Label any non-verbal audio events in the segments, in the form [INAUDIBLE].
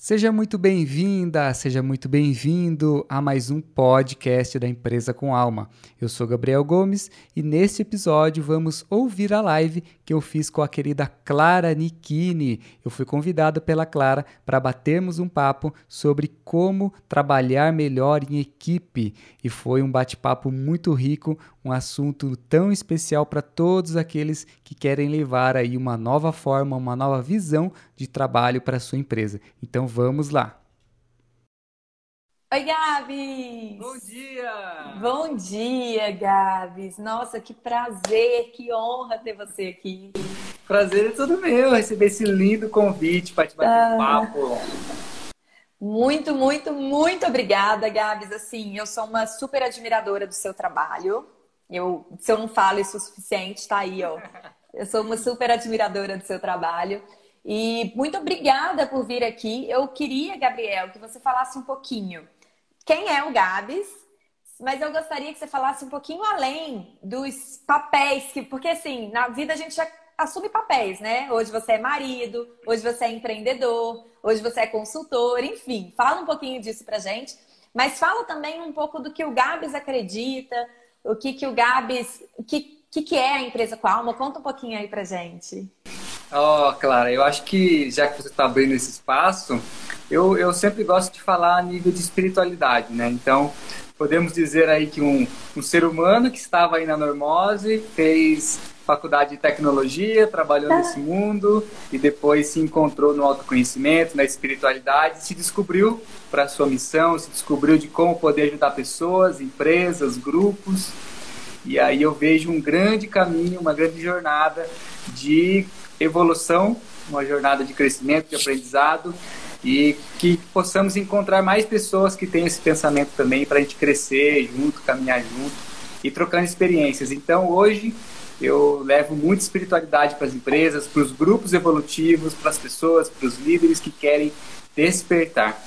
Seja muito bem-vinda, seja muito bem-vindo a mais um podcast da Empresa com Alma. Eu sou Gabriel Gomes e neste episódio vamos ouvir a live que eu fiz com a querida Clara Nikini. Eu fui convidado pela Clara para batermos um papo sobre como trabalhar melhor em equipe e foi um bate-papo muito rico, um assunto tão especial para todos aqueles que querem levar aí uma nova forma, uma nova visão de trabalho para sua empresa. Então vamos lá. Oi, Gabs! Bom dia! Bom dia, Gabs! Nossa, que prazer, que honra ter você aqui. Prazer é todo meu receber esse lindo convite para te bater ah. um papo. Muito, muito, muito obrigada, Gabs. Assim, eu sou uma super admiradora do seu trabalho. Eu, se eu não falo isso o suficiente, tá aí, ó. Eu sou uma super admiradora do seu trabalho. E muito obrigada por vir aqui. Eu queria, Gabriel, que você falasse um pouquinho quem é o Gabs, mas eu gostaria que você falasse um pouquinho além dos papéis, que, porque assim, na vida a gente já assume papéis, né? Hoje você é marido, hoje você é empreendedor, hoje você é consultor, enfim, fala um pouquinho disso pra gente, mas fala também um pouco do que o Gabs acredita, o que, que o Gabs, o que, que, que é a empresa com a alma, conta um pouquinho aí pra gente. Ó, oh, Clara, eu acho que já que você está abrindo esse espaço, eu, eu sempre gosto de falar a nível de espiritualidade, né? Então, podemos dizer aí que um, um ser humano que estava aí na normose fez faculdade de tecnologia, trabalhou nesse mundo e depois se encontrou no autoconhecimento, na espiritualidade, se descobriu para a sua missão, se descobriu de como poder ajudar pessoas, empresas, grupos. E aí eu vejo um grande caminho, uma grande jornada de evolução, uma jornada de crescimento, de aprendizado e que possamos encontrar mais pessoas que têm esse pensamento também para a gente crescer junto, caminhar junto e trocando experiências. Então hoje eu levo muita espiritualidade para as empresas, para os grupos evolutivos, para as pessoas, para os líderes que querem despertar.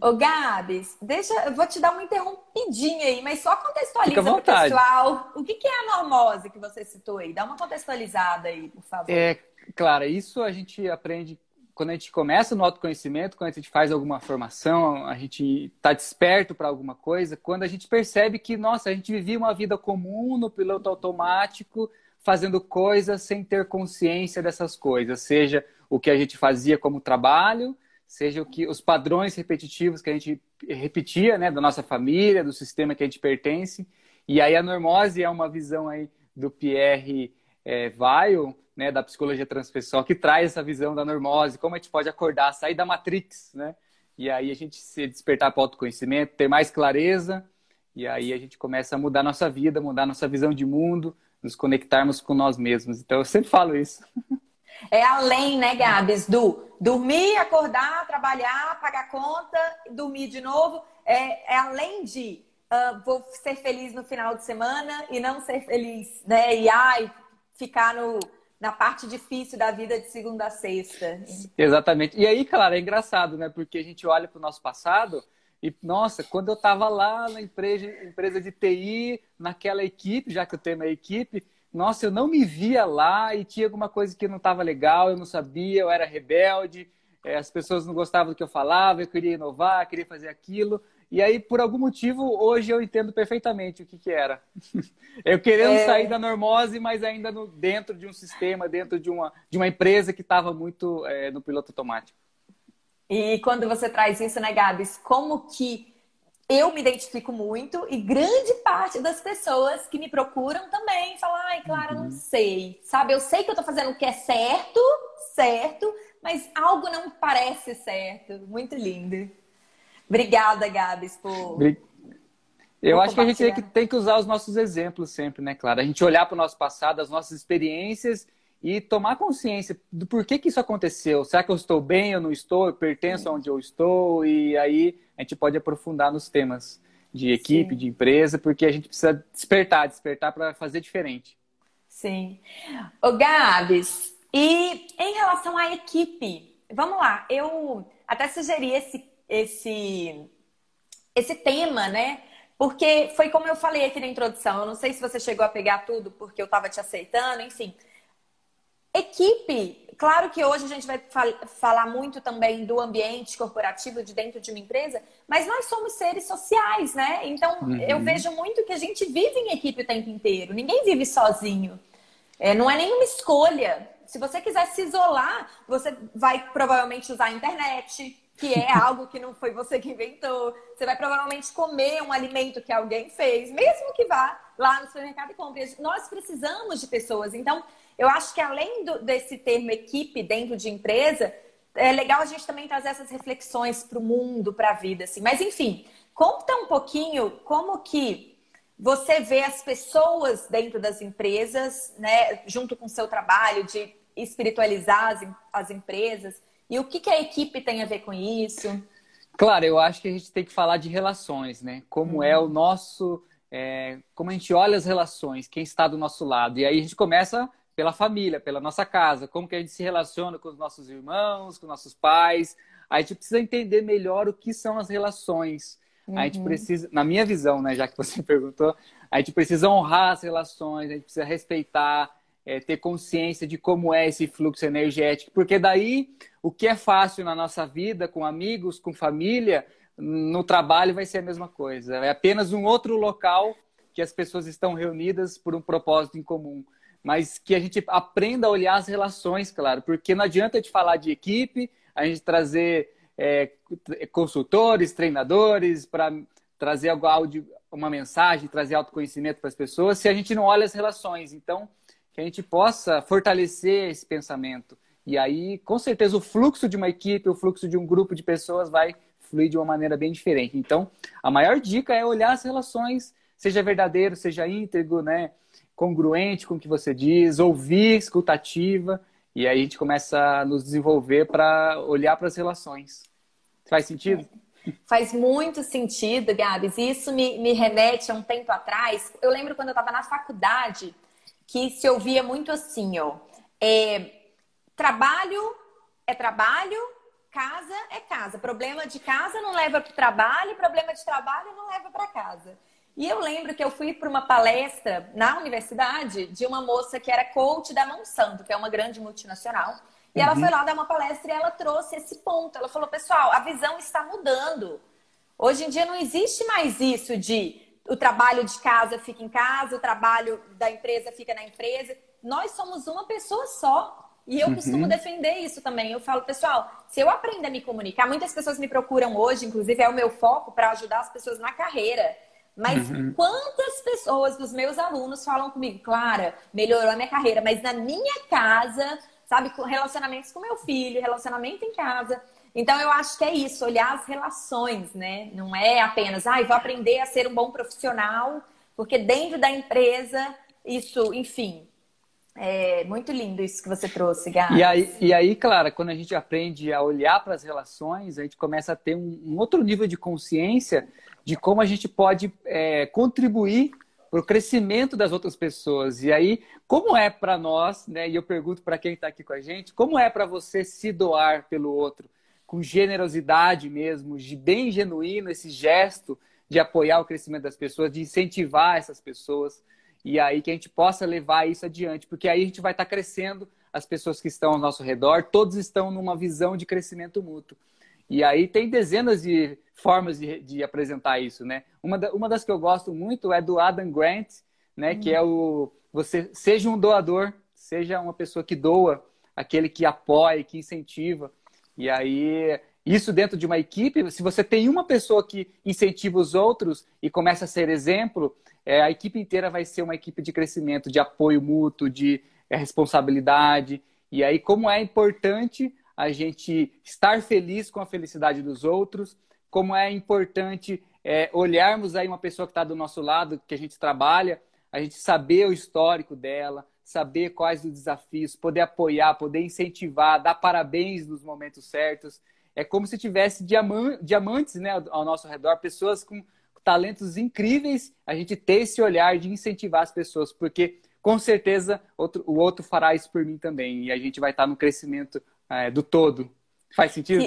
Ô Gabs, deixa, eu vou te dar uma interrompidinha aí, mas só contextualiza para o pessoal. O que, que é a normose que você citou aí? Dá uma contextualizada aí, por favor. É, Clara, isso a gente aprende quando a gente começa no autoconhecimento, quando a gente faz alguma formação, a gente está desperto para alguma coisa, quando a gente percebe que, nossa, a gente vivia uma vida comum no piloto automático, fazendo coisas sem ter consciência dessas coisas, seja o que a gente fazia como trabalho, seja o que os padrões repetitivos que a gente repetia, né, da nossa família, do sistema que a gente pertence. E aí a normose é uma visão aí do Pierre é, Weil, né, da psicologia transpessoal, que traz essa visão da normose, como a gente pode acordar, sair da matrix, né? E aí a gente se despertar para o autoconhecimento, ter mais clareza, e aí a gente começa a mudar nossa vida, mudar nossa visão de mundo, nos conectarmos com nós mesmos. Então eu sempre falo isso. [LAUGHS] É além, né, Gabs, do dormir, acordar, trabalhar, pagar conta, dormir de novo. É, é além de uh, vou ser feliz no final de semana e não ser feliz, né? E ai, ficar no, na parte difícil da vida de segunda a sexta. Exatamente. E aí, claro, é engraçado, né? Porque a gente olha para o nosso passado e, nossa, quando eu estava lá na empresa, empresa de TI, naquela equipe, já que o tema é equipe, nossa, eu não me via lá e tinha alguma coisa que não estava legal, eu não sabia, eu era rebelde, é, as pessoas não gostavam do que eu falava, eu queria inovar, queria fazer aquilo. E aí, por algum motivo, hoje eu entendo perfeitamente o que, que era. [LAUGHS] eu querendo é... sair da normose, mas ainda no, dentro de um sistema, dentro de uma, de uma empresa que estava muito é, no piloto automático. E quando você traz isso, né, Gabs, como que eu me identifico muito e grande parte das pessoas que me procuram também falam, ai, Clara, uhum. não sei. Sabe, eu sei que eu tô fazendo o que é certo, certo, mas algo não parece certo. Muito lindo. Obrigada, Gabs, por. Eu por acho que a gente tem que, tem que usar os nossos exemplos sempre, né, Clara? A gente olhar para o nosso passado, as nossas experiências e tomar consciência do porquê que isso aconteceu. Será que eu estou bem, eu não estou, eu pertenço aonde eu estou? E aí a gente pode aprofundar nos temas de equipe, Sim. de empresa, porque a gente precisa despertar, despertar para fazer diferente. Sim. O Gabs, e em relação à equipe, vamos lá, eu até sugeri esse esse, esse tema, né? Porque foi como eu falei aqui na introdução, eu não sei se você chegou a pegar tudo porque eu estava te aceitando, enfim. Equipe. Claro que hoje a gente vai fal falar muito também do ambiente corporativo de dentro de uma empresa, mas nós somos seres sociais, né? Então uhum. eu vejo muito que a gente vive em equipe o tempo inteiro. Ninguém vive sozinho. É, não é nenhuma escolha. Se você quiser se isolar, você vai provavelmente usar a internet, que é [LAUGHS] algo que não foi você que inventou. Você vai provavelmente comer um alimento que alguém fez, mesmo que vá lá no supermercado e compre. Nós precisamos de pessoas. Então, eu acho que além do, desse termo equipe dentro de empresa, é legal a gente também trazer essas reflexões para o mundo, para a vida, assim. Mas enfim, conta um pouquinho como que você vê as pessoas dentro das empresas, né, junto com o seu trabalho de espiritualizar as, as empresas, e o que, que a equipe tem a ver com isso? Claro, eu acho que a gente tem que falar de relações, né? Como uhum. é o nosso. É, como a gente olha as relações, quem está do nosso lado. E aí a gente começa pela família, pela nossa casa, como que a gente se relaciona com os nossos irmãos, com nossos pais. A gente precisa entender melhor o que são as relações. Uhum. A gente uhum. precisa, na minha visão, né, já que você [LAUGHS] perguntou, a gente precisa honrar as relações, a gente precisa respeitar, é, ter consciência de como é esse fluxo energético, porque daí o que é fácil na nossa vida, com amigos, com família, no trabalho vai ser a mesma coisa. É apenas um outro local que as pessoas estão reunidas por um propósito em comum. Mas que a gente aprenda a olhar as relações, claro, porque não adianta de falar de equipe, a gente trazer é, consultores, treinadores, para trazer algo, uma mensagem, trazer autoconhecimento para as pessoas, se a gente não olha as relações. Então, que a gente possa fortalecer esse pensamento. E aí, com certeza, o fluxo de uma equipe, o fluxo de um grupo de pessoas vai fluir de uma maneira bem diferente. Então, a maior dica é olhar as relações, seja verdadeiro, seja íntegro, né? Congruente com o que você diz, ouvir, escutativa, e aí a gente começa a nos desenvolver para olhar para as relações. Faz sentido? Faz muito sentido, Gabs. Isso me, me remete a um tempo atrás. Eu lembro quando eu estava na faculdade, que se ouvia muito assim, ó. É, trabalho é trabalho, casa é casa. Problema de casa não leva para o trabalho, problema de trabalho não leva para casa. E eu lembro que eu fui para uma palestra na universidade de uma moça que era coach da Monsanto, que é uma grande multinacional. E uhum. ela foi lá dar uma palestra e ela trouxe esse ponto. Ela falou, pessoal, a visão está mudando. Hoje em dia não existe mais isso de o trabalho de casa fica em casa, o trabalho da empresa fica na empresa. Nós somos uma pessoa só. E eu costumo uhum. defender isso também. Eu falo, pessoal, se eu aprender a me comunicar, muitas pessoas me procuram hoje, inclusive é o meu foco para ajudar as pessoas na carreira. Mas uhum. quantas pessoas dos meus alunos falam comigo, Clara, melhorou a minha carreira, mas na minha casa, sabe, com relacionamentos com meu filho, relacionamento em casa, então, eu acho que é isso, olhar as relações, né? Não é apenas, ah, vou aprender a ser um bom profissional, porque dentro da empresa, isso, enfim. É muito lindo isso que você trouxe, Gás. E aí, e aí, Clara, quando a gente aprende a olhar para as relações, a gente começa a ter um, um, outro nível de consciência de como a gente pode é, contribuir para o crescimento das outras pessoas. E aí, como é para nós, né? E eu pergunto para quem está aqui com a gente, como é para você se doar pelo outro? com generosidade mesmo, de bem genuíno esse gesto de apoiar o crescimento das pessoas, de incentivar essas pessoas e aí que a gente possa levar isso adiante, porque aí a gente vai estar crescendo as pessoas que estão ao nosso redor, todos estão numa visão de crescimento mútuo. E aí tem dezenas de formas de, de apresentar isso, né? Uma, da, uma das que eu gosto muito é do Adam Grant, né? Hum. Que é o você seja um doador, seja uma pessoa que doa, aquele que apoia, que incentiva. E aí, isso dentro de uma equipe, se você tem uma pessoa que incentiva os outros e começa a ser exemplo, é, a equipe inteira vai ser uma equipe de crescimento, de apoio mútuo, de é, responsabilidade. E aí, como é importante a gente estar feliz com a felicidade dos outros, como é importante é, olharmos aí uma pessoa que está do nosso lado, que a gente trabalha, a gente saber o histórico dela, saber quais os desafios, poder apoiar, poder incentivar, dar parabéns nos momentos certos. É como se tivesse diamantes né, ao nosso redor, pessoas com talentos incríveis, a gente ter esse olhar de incentivar as pessoas, porque com certeza outro, o outro fará isso por mim também, e a gente vai estar no crescimento é, do todo. Faz sentido?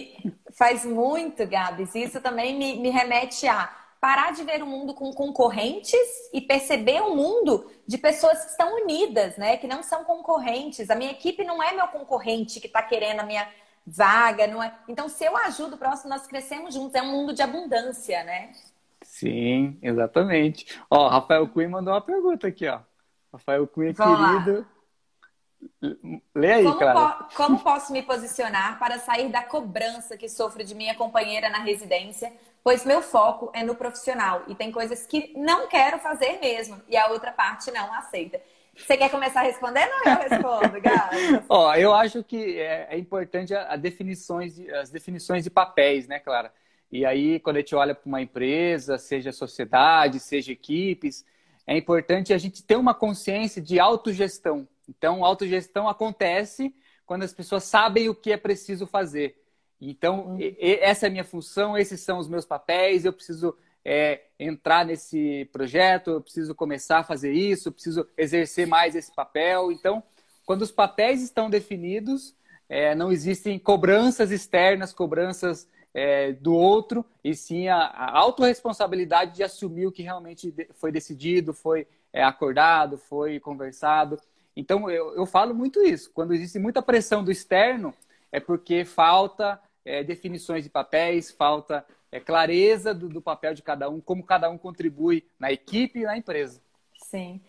faz muito, Gabs. Isso também me, me remete a parar de ver o mundo com concorrentes e perceber o mundo de pessoas que estão unidas, né? Que não são concorrentes. A minha equipe não é meu concorrente que está querendo a minha vaga, não é. Então, se eu ajudo o próximo, nós crescemos juntos. É um mundo de abundância, né? Sim, exatamente. Ó, Rafael Cunha mandou uma pergunta aqui, ó. Rafael Cunha, Vamos querido. Lá. Lê aí, como Clara. Po como posso me posicionar para sair da cobrança que sofro de minha companheira na residência, pois meu foco é no profissional e tem coisas que não quero fazer mesmo e a outra parte não aceita. Você quer começar respondendo ou eu respondo? [LAUGHS] Ó, eu acho que é, é importante a, a definições de, as definições de papéis, né, Clara? E aí, quando a gente olha para uma empresa, seja sociedade, seja equipes, é importante a gente ter uma consciência de autogestão. Então, autogestão acontece quando as pessoas sabem o que é preciso fazer. Então, uhum. essa é a minha função, esses são os meus papéis, eu preciso é, entrar nesse projeto, eu preciso começar a fazer isso, eu preciso exercer mais esse papel. Então, quando os papéis estão definidos, é, não existem cobranças externas, cobranças é, do outro, e sim a, a autorresponsabilidade de assumir o que realmente foi decidido, foi é, acordado, foi conversado. Então, eu, eu falo muito isso. Quando existe muita pressão do externo, é porque falta é, definições de papéis, falta é, clareza do, do, papel de cada um, como cada um contribui na equipe e na empresa. Sim.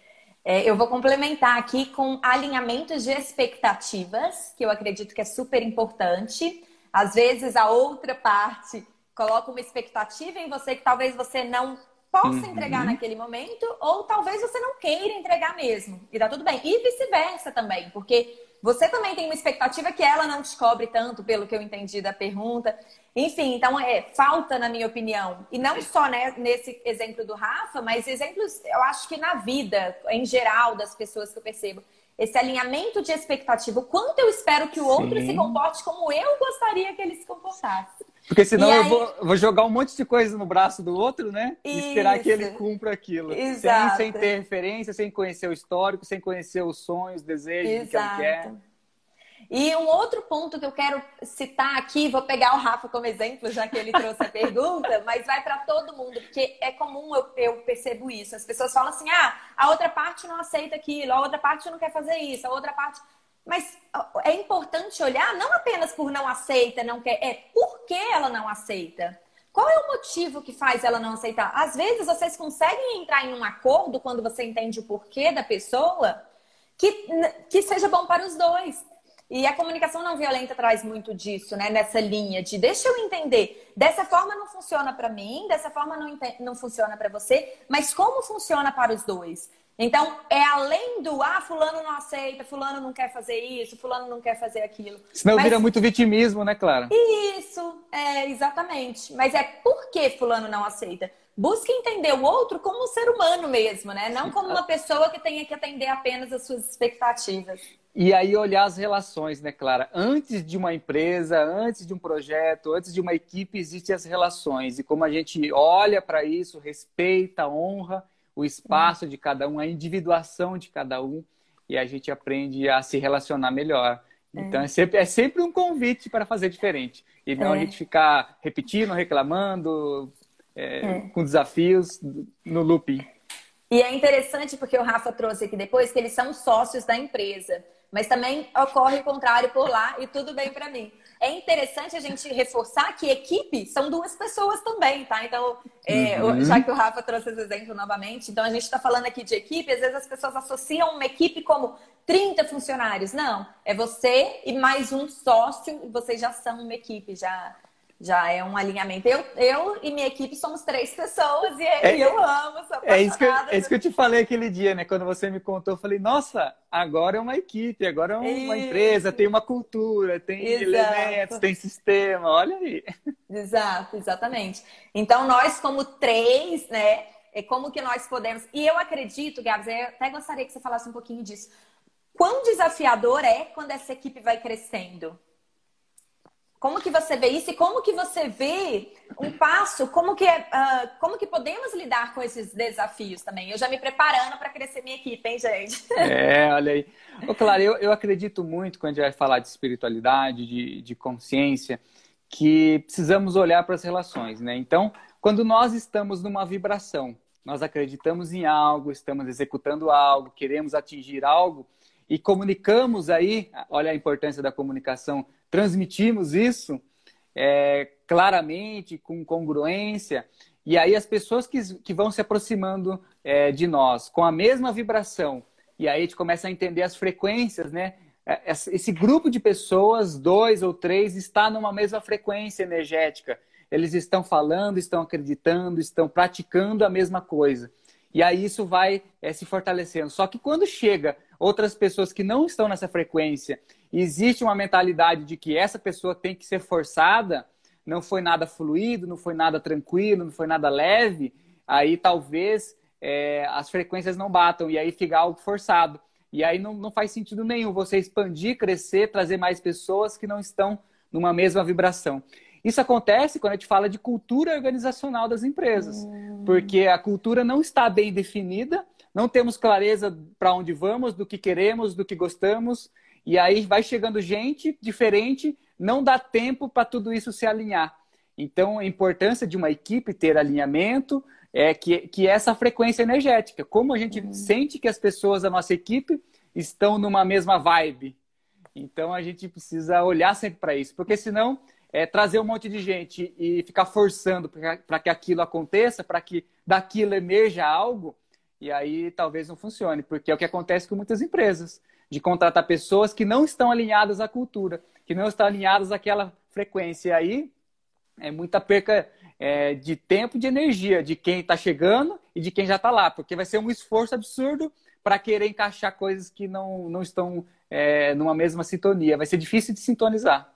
É, eu vou complementar aqui com alinhamentos de expectativas, que eu acredito que é super importante. Às vezes a outra parte coloca uma expectativa em você que talvez você não possa uhum. entregar naquele momento, ou talvez você não queira entregar mesmo. E tá tudo bem. E vice-versa também, porque você também tem uma expectativa que ela não descobre tanto, pelo que eu entendi da pergunta. Enfim, então é falta, na minha opinião. E não só né, nesse exemplo do Rafa, mas exemplos, eu acho que na vida, em geral, das pessoas que eu percebo esse alinhamento de expectativa. O quanto eu espero que o outro Sim. se comporte como eu gostaria que ele se comportasse. Porque senão aí... eu vou, vou, jogar um monte de coisa no braço do outro, né? Isso. E esperar que ele cumpra aquilo. Exato. Sem, sem ter referência, sem conhecer o histórico, sem conhecer os sonhos, desejos, que ele quer. E um outro ponto que eu quero citar aqui, vou pegar o Rafa como exemplo, já que ele trouxe a [LAUGHS] pergunta, mas vai para todo mundo, porque é comum eu, eu, percebo isso. As pessoas falam assim: ah, a outra parte não aceita aquilo, a outra parte não quer fazer isso, a outra parte. Mas é importante olhar não apenas por não aceita, não quer, é por que ela não aceita. Qual é o motivo que faz ela não aceitar? Às vezes vocês conseguem entrar em um acordo quando você entende o porquê da pessoa que, que seja bom para os dois. E a comunicação não violenta traz muito disso, né? Nessa linha de deixa eu entender. Dessa forma não funciona para mim, dessa forma não, não funciona para você, mas como funciona para os dois? Então, é além do ah, fulano não aceita, fulano não quer fazer isso, fulano não quer fazer aquilo. Senão Mas... vira muito vitimismo, né, Clara? Isso, é, exatamente. Mas é por que fulano não aceita? Busque entender o outro como um ser humano mesmo, né? Não como uma pessoa que tenha que atender apenas as suas expectativas. E aí olhar as relações, né, Clara? Antes de uma empresa, antes de um projeto, antes de uma equipe, existem as relações. E como a gente olha para isso, respeita, honra o espaço de cada um, a individuação de cada um, e a gente aprende a se relacionar melhor. Então é, é sempre, é sempre um convite para fazer diferente. E não é. a gente ficar repetindo, reclamando, é, é. com desafios no looping. E é interessante porque o Rafa trouxe aqui depois que eles são sócios da empresa. Mas também ocorre o contrário por lá e tudo bem para mim. É interessante a gente reforçar que equipe são duas pessoas também, tá? Então, é, uhum. já que o Rafa trouxe esse exemplo novamente, então a gente está falando aqui de equipe, às vezes as pessoas associam uma equipe como 30 funcionários. Não, é você e mais um sócio, e vocês já são uma equipe, já já é um alinhamento. Eu, eu e minha equipe somos três pessoas e, é, eu amo, sou É isso, que eu, é isso que eu te falei aquele dia, né? Quando você me contou, eu falei, nossa, agora é uma equipe, agora é uma isso. empresa, tem uma cultura, tem Exato. elementos, tem sistema, olha aí. Exato, exatamente. Então, nós como três, né? É como que nós podemos... E eu acredito, Gabs, eu até gostaria que você falasse um pouquinho disso. Quão desafiador é quando essa equipe vai crescendo? Como que você vê isso e como que você vê um passo, como que, uh, como que podemos lidar com esses desafios também? Eu já me preparando para crescer minha equipe, hein, gente? [LAUGHS] É, olha aí. Ô, claro, eu, eu acredito muito quando a gente vai falar de espiritualidade, de, de consciência, que precisamos olhar para as relações, né? Então, quando nós estamos numa vibração, nós acreditamos em algo, estamos executando algo, queremos atingir algo e comunicamos aí, olha a importância da comunicação, transmitimos isso é, claramente, com congruência, e aí as pessoas que, que vão se aproximando é, de nós com a mesma vibração, e aí a gente começa a entender as frequências, né? É, esse grupo de pessoas, dois ou três, está numa mesma frequência energética. Eles estão falando, estão acreditando, estão praticando a mesma coisa. E aí isso vai é, se fortalecendo. Só que quando chega outras pessoas que não estão nessa frequência, existe uma mentalidade de que essa pessoa tem que ser forçada, não foi nada fluido, não foi nada tranquilo, não foi nada leve, aí talvez é, as frequências não batam e aí fica algo forçado. E aí não, não faz sentido nenhum você expandir, crescer, trazer mais pessoas que não estão numa mesma vibração. Isso acontece quando a gente fala de cultura organizacional das empresas, hum. porque a cultura não está bem definida, não temos clareza para onde vamos, do que queremos, do que gostamos, e aí vai chegando gente diferente, não dá tempo para tudo isso se alinhar. Então, a importância de uma equipe ter alinhamento, é que, que é essa frequência energética. Como a gente uhum. sente que as pessoas da nossa equipe estão numa mesma vibe. Então a gente precisa olhar sempre para isso, porque senão é, trazer um monte de gente e ficar forçando para que aquilo aconteça, para que daquilo emerja algo, e aí talvez não funcione, porque é o que acontece com muitas empresas, de contratar pessoas que não estão alinhadas à cultura, que não estão alinhadas àquela frequência. E aí é muita perca é, de tempo e de energia de quem está chegando e de quem já está lá, porque vai ser um esforço absurdo para querer encaixar coisas que não, não estão é, numa mesma sintonia. Vai ser difícil de sintonizar.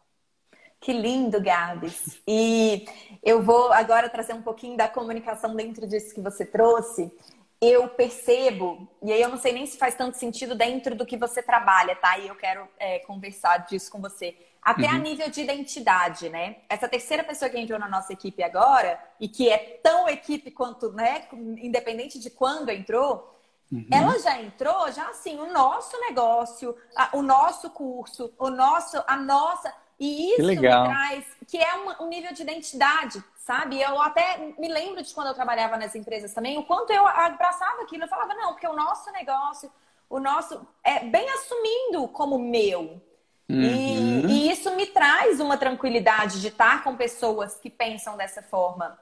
Que lindo, Gabs. E eu vou agora trazer um pouquinho da comunicação dentro disso que você trouxe. Eu percebo, e aí eu não sei nem se faz tanto sentido dentro do que você trabalha, tá? E eu quero é, conversar disso com você até uhum. a nível de identidade, né? Essa terceira pessoa que entrou na nossa equipe agora, e que é tão equipe quanto, né, independente de quando entrou, uhum. ela já entrou, já assim, o nosso negócio, a, o nosso curso, o nosso, a nossa. E isso me traz, que é um, um, nível de identidade, sabe? Eu até me lembro de quando eu trabalhava nas empresas também, o quanto eu abraçava aquilo. Eu falava, não, porque o nosso negócio, o nosso. É bem assumindo como meu, Uhum. E, e, isso me traz uma tranquilidade de estar com pessoas que pensam dessa forma,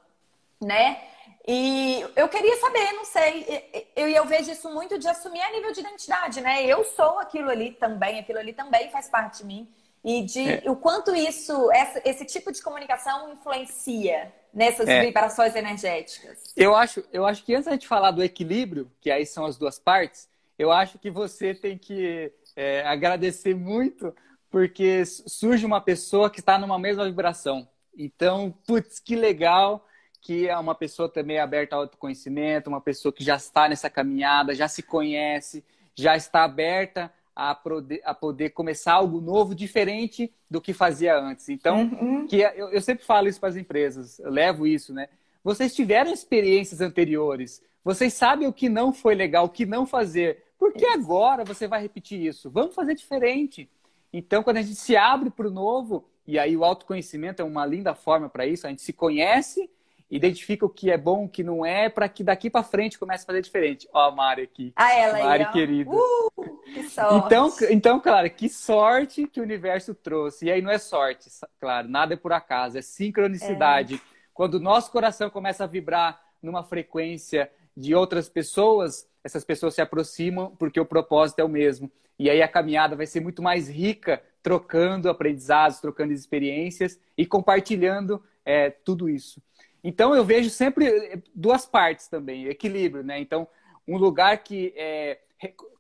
né? E eu queria saber, não sei, eu, eu vejo isso muito de assumir a nível de identidade, né? Eu sou aquilo ali também, aquilo ali também faz parte de mim. E de é. o quanto isso, essa, esse tipo de comunicação influencia nessas é. vibrações energéticas. Eu acho, eu acho que antes da gente falar do equilíbrio, que aí são as duas partes, eu acho que você tem que é, agradecer muito porque surge uma pessoa que está numa mesma vibração. Então, putz, que legal que é uma pessoa também aberta ao autoconhecimento, uma pessoa que já está nessa caminhada, já se conhece, já está aberta a poder, a poder começar algo novo, diferente do que fazia antes. Então, uhum. que é, eu, eu sempre falo isso para as empresas, eu levo isso, né? Vocês tiveram experiências anteriores, vocês sabem o que não foi legal, o que não fazer. Por que agora você vai repetir isso? Vamos fazer diferente. Então, quando a gente se abre para o novo, e aí o autoconhecimento é uma linda forma para isso, a gente se conhece, identifica o que é bom, o que não é, para que daqui para frente comece a fazer diferente. Ó, a Mari aqui. Ah, ela Mari aí, querida. Uh, que sorte. Então, então, claro, que sorte que o universo trouxe. E aí não é sorte, claro, nada é por acaso, é sincronicidade. É. Quando o nosso coração começa a vibrar numa frequência de outras pessoas, essas pessoas se aproximam porque o propósito é o mesmo. E aí a caminhada vai ser muito mais rica, trocando aprendizados, trocando experiências e compartilhando é, tudo isso. Então eu vejo sempre é, duas partes também, equilíbrio, né? Então, um lugar que é,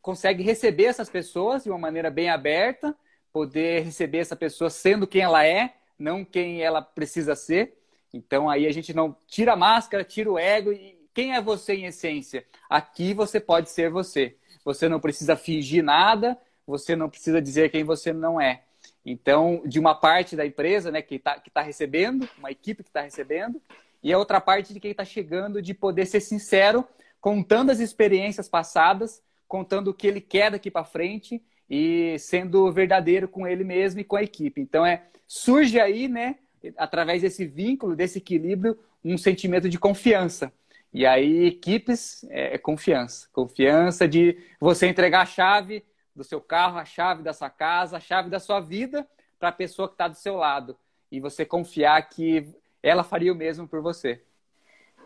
consegue receber essas pessoas de uma maneira bem aberta, poder receber essa pessoa sendo quem ela é, não quem ela precisa ser. Então aí a gente não tira a máscara, tira o ego e quem é você em essência? Aqui você pode ser você. Você não precisa fingir nada, você não precisa dizer quem você não é. Então, de uma parte da empresa né, que está que tá recebendo, uma equipe que está recebendo, e a outra parte de quem está chegando de poder ser sincero, contando as experiências passadas, contando o que ele quer daqui para frente e sendo verdadeiro com ele mesmo e com a equipe. Então, é surge aí né, através desse vínculo, desse equilíbrio, um sentimento de confiança. E aí, equipes é, é confiança. Confiança de você entregar a chave do seu carro, a chave da sua casa, a chave da sua vida para a pessoa que está do seu lado. E você confiar que ela faria o mesmo por você.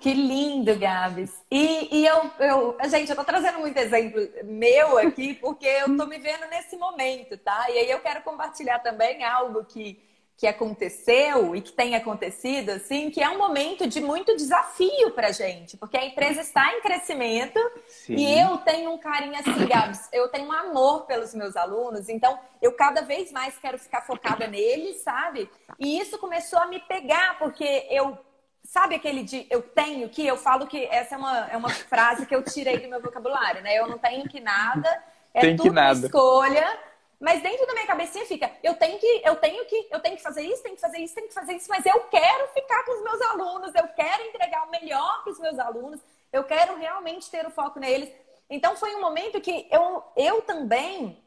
Que lindo, Gabs. E, e eu, eu, gente, eu tô trazendo muito exemplo meu aqui, porque eu tô me vendo nesse momento, tá? E aí eu quero compartilhar também algo que, que aconteceu e que tem acontecido, assim, que é um momento de muito desafio pra gente, porque a empresa está em crescimento Sim. e eu tenho um carinho assim, Gabs, eu tenho um amor pelos meus alunos, então eu cada vez mais quero ficar focada neles, sabe? E isso começou a me pegar, porque eu Sabe aquele de eu tenho que? Eu falo que essa é uma, é uma frase que eu tirei do meu vocabulário, né? Eu não tenho que nada, é Tem tudo nada. escolha. Mas dentro da minha cabecinha fica, eu tenho que, eu tenho que, eu tenho que fazer isso, tenho que fazer isso, tenho que fazer isso, mas eu quero ficar com os meus alunos, eu quero entregar o melhor para os meus alunos, eu quero realmente ter o foco neles. Então foi um momento que eu, eu também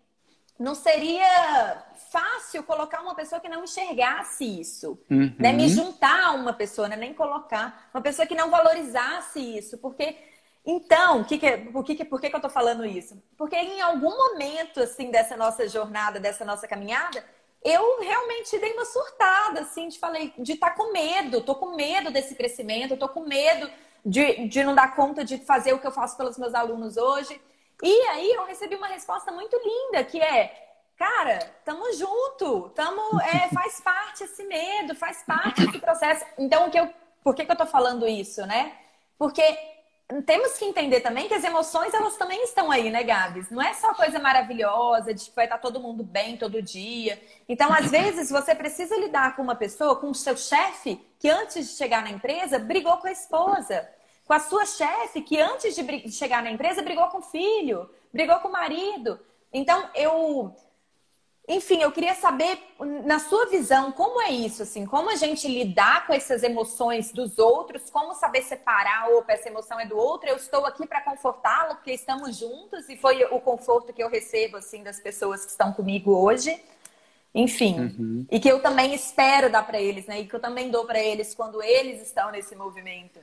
não seria fácil colocar uma pessoa que não enxergasse isso, uhum. né? Me juntar a uma pessoa, né? nem colocar uma pessoa que não valorizasse isso, porque então, que que, por, que, por que, que eu tô falando isso? Porque em algum momento assim dessa nossa jornada, dessa nossa caminhada, eu realmente dei uma surtada, assim, de falei, de estar tá com medo, tô com medo desse crescimento, tô com medo de, de não dar conta de fazer o que eu faço pelos meus alunos hoje. E aí eu recebi uma resposta muito linda, que é, cara, tamo junto, tamo, é, [LAUGHS] faz parte esse medo, faz parte esse processo. Então, o que eu, por que, que eu tô falando isso, né? Porque temos que entender também que as emoções, elas também estão aí, né, Gabs? Não é só coisa maravilhosa, de que vai estar todo mundo bem todo dia. Então, às vezes, você precisa lidar com uma pessoa, com o seu chefe, que antes de chegar na empresa, brigou com a esposa com a sua chefe, que antes de chegar na empresa brigou com o filho, brigou com o marido. Então, eu. Enfim, eu queria saber, na sua visão, como é isso, assim, como a gente lidar com essas emoções dos outros, como saber separar, opa, essa emoção é do outro, eu estou aqui para confortá-lo, porque estamos juntos, e foi o conforto que eu recebo, assim, das pessoas que estão comigo hoje. Enfim, uhum. e que eu também espero dar para eles, né? E que eu também dou para eles quando eles estão nesse movimento.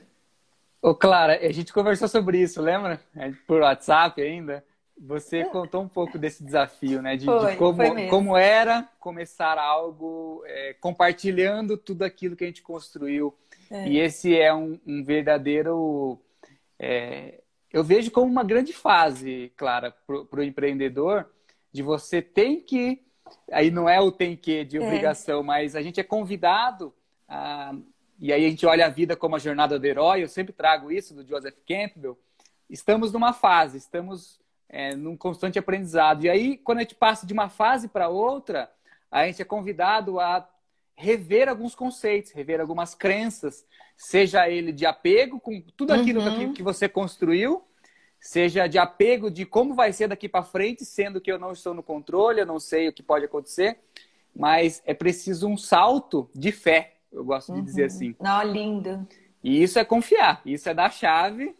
Ô, Clara, a gente conversou sobre isso, lembra? Por WhatsApp ainda. Você contou um pouco desse desafio, né? De, foi, de como, como era começar algo é, compartilhando tudo aquilo que a gente construiu. É. E esse é um, um verdadeiro. É, eu vejo como uma grande fase, Clara, para o empreendedor, de você tem que. Aí não é o tem que de é. obrigação, mas a gente é convidado a, e aí a gente olha a vida como a jornada do herói, eu sempre trago isso do Joseph Campbell. Estamos numa fase, estamos é, num constante aprendizado. E aí, quando a gente passa de uma fase para outra, a gente é convidado a rever alguns conceitos, rever algumas crenças, seja ele de apego com tudo aquilo uhum. que você construiu, seja de apego de como vai ser daqui para frente, sendo que eu não estou no controle, eu não sei o que pode acontecer, mas é preciso um salto de fé eu gosto de uhum. dizer assim. Não, lindo. E isso é confiar, isso é dar chave,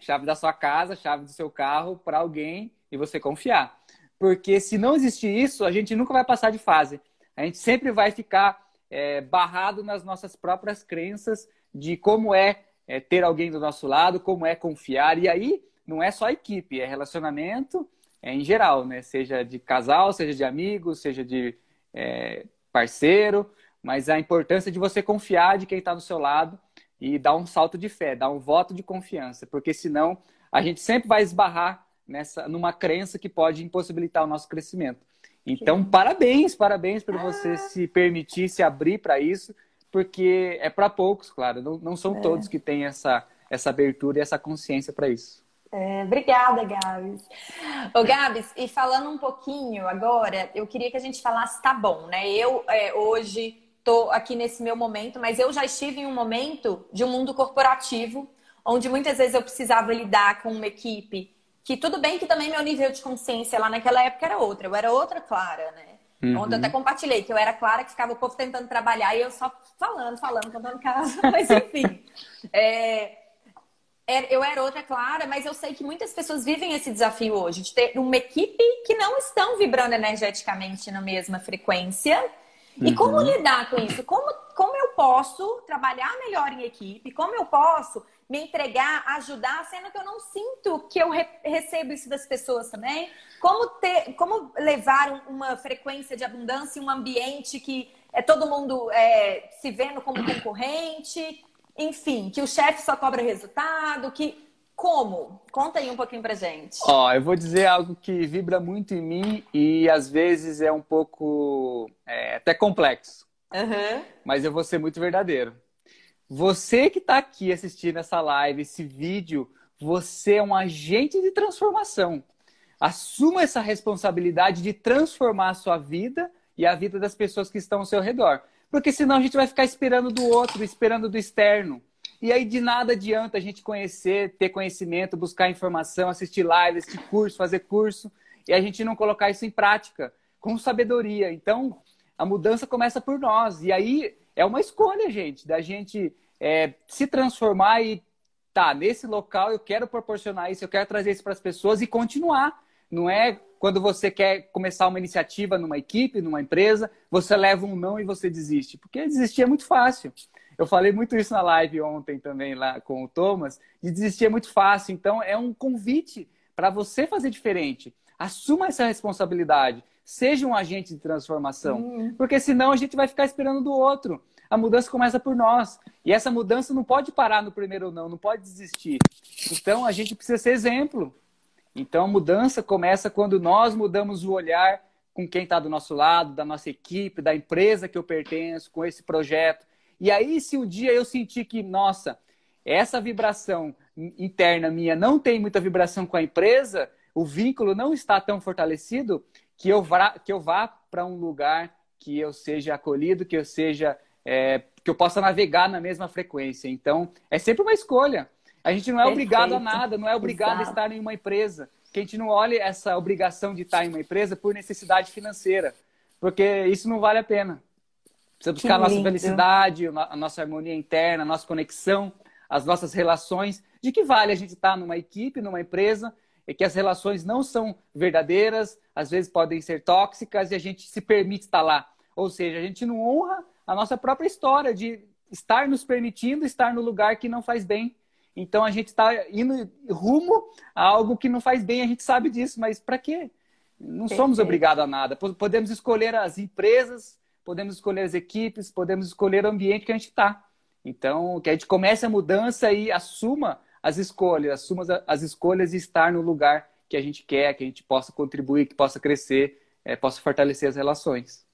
chave da sua casa, chave do seu carro para alguém e você confiar. Porque se não existir isso, a gente nunca vai passar de fase. A gente sempre vai ficar é, barrado nas nossas próprias crenças de como é, é ter alguém do nosso lado, como é confiar. E aí não é só equipe, é relacionamento é, em geral, né? Seja de casal, seja de amigos, seja de é, parceiro mas a importância de você confiar de quem está do seu lado e dar um salto de fé, dar um voto de confiança, porque senão a gente sempre vai esbarrar nessa numa crença que pode impossibilitar o nosso crescimento. Então, parabéns, parabéns por você ah. se permitir se abrir para isso, porque é para poucos, claro, não, não são é. todos que têm essa, essa abertura e essa consciência para isso. É, obrigada, Gabs. Ô, Gabs, e falando um pouquinho agora, eu queria que a gente falasse, tá bom, né? Eu é, hoje estou aqui nesse meu momento, mas eu já estive em um momento de um mundo corporativo, onde muitas vezes eu precisava lidar com uma equipe que tudo bem que também meu nível de consciência lá naquela época era outra, eu era outra Clara, né? Uhum. Ontem eu até compartilhei que eu era Clara que ficava o povo tentando trabalhar e eu só falando, falando, contando caso, [LAUGHS] mas enfim. É, eu era outra Clara, mas eu sei que muitas pessoas vivem esse desafio hoje de ter uma equipe que não estão vibrando energeticamente na mesma frequência Uhum. E como lidar com isso? Como, como eu posso trabalhar melhor em equipe? Como eu posso me entregar, ajudar, sendo que eu não sinto que eu re recebo isso das pessoas também? Como, ter, como levar uma frequência de abundância em um ambiente que é todo mundo é, se vendo como concorrente? Enfim, que o chefe só cobra resultado, que como? Conta aí um pouquinho pra gente. Ó, eu vou dizer algo que vibra muito em mim e às vezes é um pouco é, até complexo. Uhum. Mas eu vou ser muito verdadeiro. Você que está aqui assistindo essa live, esse vídeo, você é um agente de transformação. Assuma essa responsabilidade de transformar a sua vida e a vida das pessoas que estão ao seu redor. Porque senão a gente vai ficar esperando do outro, esperando do externo. E aí de nada adianta a gente conhecer, ter conhecimento, buscar informação, assistir live, assistir curso, fazer curso, e a gente não colocar isso em prática com sabedoria. Então, a mudança começa por nós. E aí é uma escolha, gente, da gente é, se transformar e tá, nesse local eu quero proporcionar isso, eu quero trazer isso para as pessoas e continuar. Não é quando você quer começar uma iniciativa numa equipe, numa empresa, você leva um não e você desiste. Porque desistir é muito fácil. Eu falei muito isso na live ontem também lá com o Thomas, de desistir é muito fácil. Então é um convite para você fazer diferente. Assuma essa responsabilidade. Seja um agente de transformação. Uhum. Porque senão a gente vai ficar esperando do outro. A mudança começa por nós. E essa mudança não pode parar no primeiro não, não pode desistir. Então a gente precisa ser exemplo. Então a mudança começa quando nós mudamos o olhar com quem está do nosso lado, da nossa equipe, da empresa que eu pertenço, com esse projeto. E aí, se um dia eu sentir que, nossa, essa vibração interna minha não tem muita vibração com a empresa, o vínculo não está tão fortalecido, que eu vá, que eu vá para um lugar que eu seja acolhido, que eu seja. É, que eu possa navegar na mesma frequência. Então, é sempre uma escolha. A gente não é Perfeito. obrigado a nada, não é obrigado Exato. a estar em uma empresa. Que a gente não olhe essa obrigação de estar em uma empresa por necessidade financeira, porque isso não vale a pena. Precisa buscar a nossa felicidade, a nossa harmonia interna, a nossa conexão, as nossas relações. De que vale a gente estar numa equipe, numa empresa, e que as relações não são verdadeiras, às vezes podem ser tóxicas e a gente se permite estar lá. Ou seja, a gente não honra a nossa própria história de estar nos permitindo estar no lugar que não faz bem. Então a gente está indo rumo a algo que não faz bem, a gente sabe disso, mas para quê? Não Perfeito. somos obrigados a nada. Podemos escolher as empresas podemos escolher as equipes, podemos escolher o ambiente que a gente está. Então, que a gente comece a mudança e assuma as escolhas, assuma as escolhas e estar no lugar que a gente quer, que a gente possa contribuir, que possa crescer, é, possa fortalecer as relações.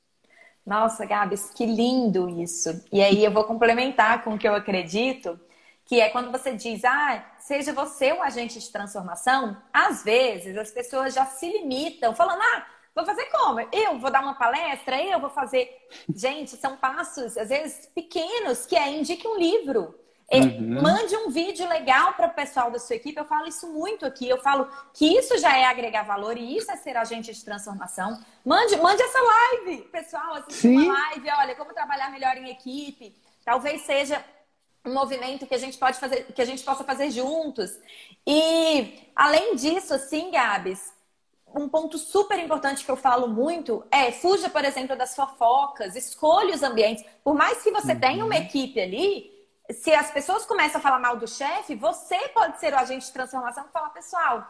Nossa, Gabs, que lindo isso. E aí eu vou complementar com o que eu acredito, que é quando você diz, ah, seja você um agente de transformação, às vezes as pessoas já se limitam, falando, ah, Vou fazer como? Eu vou dar uma palestra? Eu vou fazer. Gente, são passos, às vezes, pequenos, que é indique um livro. É, uhum. Mande um vídeo legal para o pessoal da sua equipe. Eu falo isso muito aqui. Eu falo que isso já é agregar valor e isso é ser agente de transformação. Mande, mande essa live, pessoal. Assista uma live. Olha, como trabalhar melhor em equipe. Talvez seja um movimento que a gente pode fazer, que a gente possa fazer juntos. E além disso, assim, Gabs, um ponto super importante que eu falo muito é fuja, por exemplo, das fofocas, escolha os ambientes. Por mais que você uhum. tenha uma equipe ali, se as pessoas começam a falar mal do chefe, você pode ser o agente de transformação e falar, pessoal,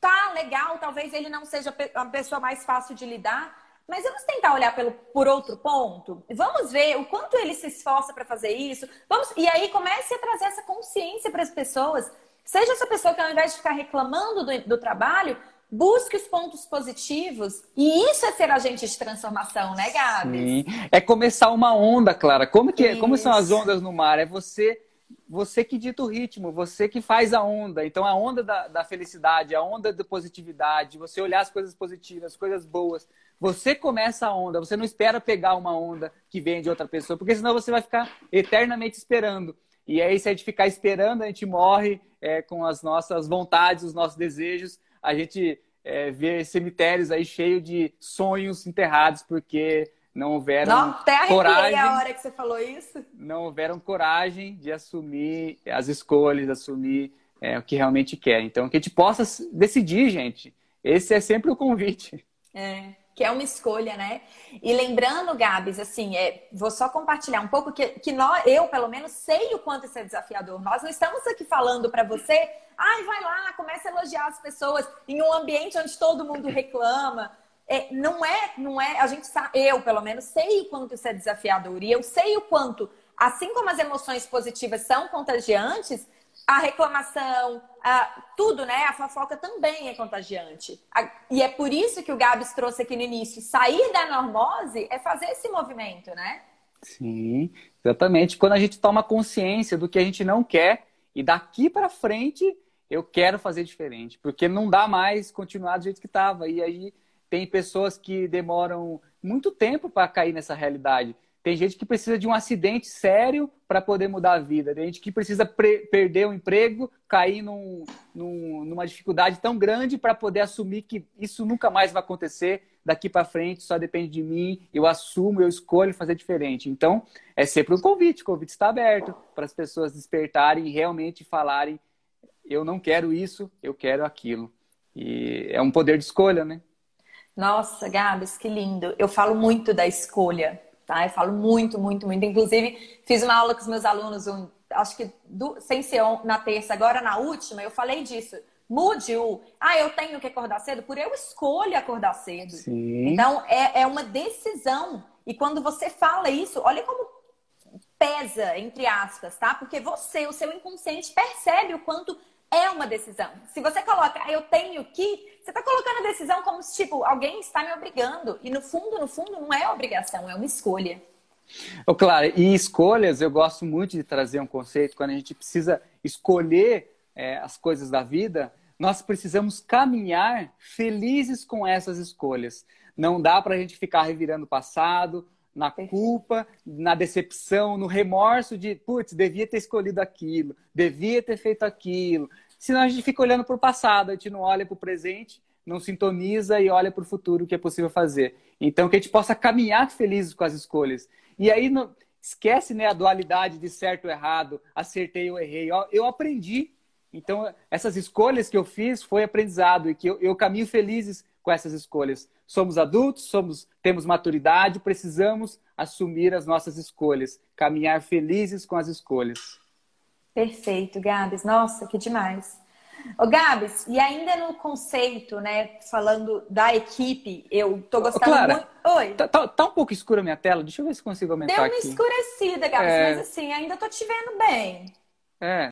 tá legal, talvez ele não seja a pessoa mais fácil de lidar, mas vamos tentar olhar pelo, por outro ponto. Vamos ver o quanto ele se esforça para fazer isso. Vamos, e aí comece a trazer essa consciência para as pessoas. Seja essa pessoa que ao invés de ficar reclamando do, do trabalho, busque os pontos positivos. E isso é ser agente de transformação, né, Gabi? Sim. É começar uma onda, Clara. Como, que, é? como são as ondas no mar? É você você que dita o ritmo, você que faz a onda. Então, a onda da, da felicidade, a onda da positividade, você olhar as coisas positivas, as coisas boas. Você começa a onda, você não espera pegar uma onda que vem de outra pessoa, porque senão você vai ficar eternamente esperando. E aí, se a gente ficar esperando, a gente morre é, com as nossas vontades, os nossos desejos, a gente é, vê cemitérios aí cheios de sonhos enterrados porque não houveram não, até coragem. a hora que você falou isso. Não houveram coragem de assumir as escolhas, assumir é, o que realmente quer. Então, que a gente possa decidir, gente. Esse é sempre o convite. É. que é uma escolha, né? E lembrando, Gabs, assim, é, vou só compartilhar um pouco que, que nós, eu, pelo menos, sei o quanto isso é desafiador. Nós não estamos aqui falando para você, ai, vai lá, começa a elogiar as pessoas em um ambiente onde todo mundo reclama. É, não é, não é, a gente sabe, eu, pelo menos, sei o quanto isso é desafiador. E eu sei o quanto, assim como as emoções positivas são contagiantes, a reclamação, a, tudo, né? A fofoca também é contagiante. A, e é por isso que o Gabs trouxe aqui no início. Sair da normose é fazer esse movimento, né? Sim, exatamente. Quando a gente toma consciência do que a gente não quer e daqui para frente eu quero fazer diferente, porque não dá mais continuar do jeito que estava. E aí tem pessoas que demoram muito tempo para cair nessa realidade. Tem gente que precisa de um acidente sério para poder mudar a vida. Tem gente que precisa perder o emprego, cair num, num, numa dificuldade tão grande para poder assumir que isso nunca mais vai acontecer daqui para frente, só depende de mim, eu assumo, eu escolho fazer diferente. Então, é sempre um convite, o convite está aberto para as pessoas despertarem e realmente falarem: eu não quero isso, eu quero aquilo. E é um poder de escolha, né? Nossa, Gabs, que lindo. Eu falo muito da escolha tá? Eu falo muito, muito, muito. Inclusive, fiz uma aula com os meus alunos, um, acho que do, sem ser na terça, agora na última, eu falei disso. Mude o, ah, eu tenho que acordar cedo, por eu escolho acordar cedo. Sim. Então, é, é uma decisão. E quando você fala isso, olha como pesa, entre aspas, tá? Porque você, o seu inconsciente, percebe o quanto é uma decisão. Se você coloca, ah, eu tenho que, você está colocando a decisão como se, tipo, alguém está me obrigando. E no fundo, no fundo, não é obrigação, é uma escolha. Oh, claro, e escolhas, eu gosto muito de trazer um conceito, quando a gente precisa escolher é, as coisas da vida, nós precisamos caminhar felizes com essas escolhas. Não dá para a gente ficar revirando o passado, na culpa, na decepção, no remorso de, putz, devia ter escolhido aquilo, devia ter feito aquilo, Senão a gente fica olhando para o passado, a gente não olha para o presente, não sintoniza e olha para o futuro, o que é possível fazer. Então, que a gente possa caminhar felizes com as escolhas. E aí, esquece né, a dualidade de certo ou errado, acertei ou errei. Eu, eu aprendi. Então, essas escolhas que eu fiz foi aprendizado e que eu, eu caminho felizes com essas escolhas. Somos adultos, somos, temos maturidade, precisamos assumir as nossas escolhas, caminhar felizes com as escolhas. Perfeito, Gabs. Nossa, que demais. Ô, Gabs, e ainda no conceito, né, falando da equipe, eu tô gostando Clara, muito. Oi. Tá, tá, tá, um pouco escura a minha tela, deixa eu ver se consigo aumentar. Deu uma aqui. escurecida, Gabs, é... mas assim, ainda tô te vendo bem. É.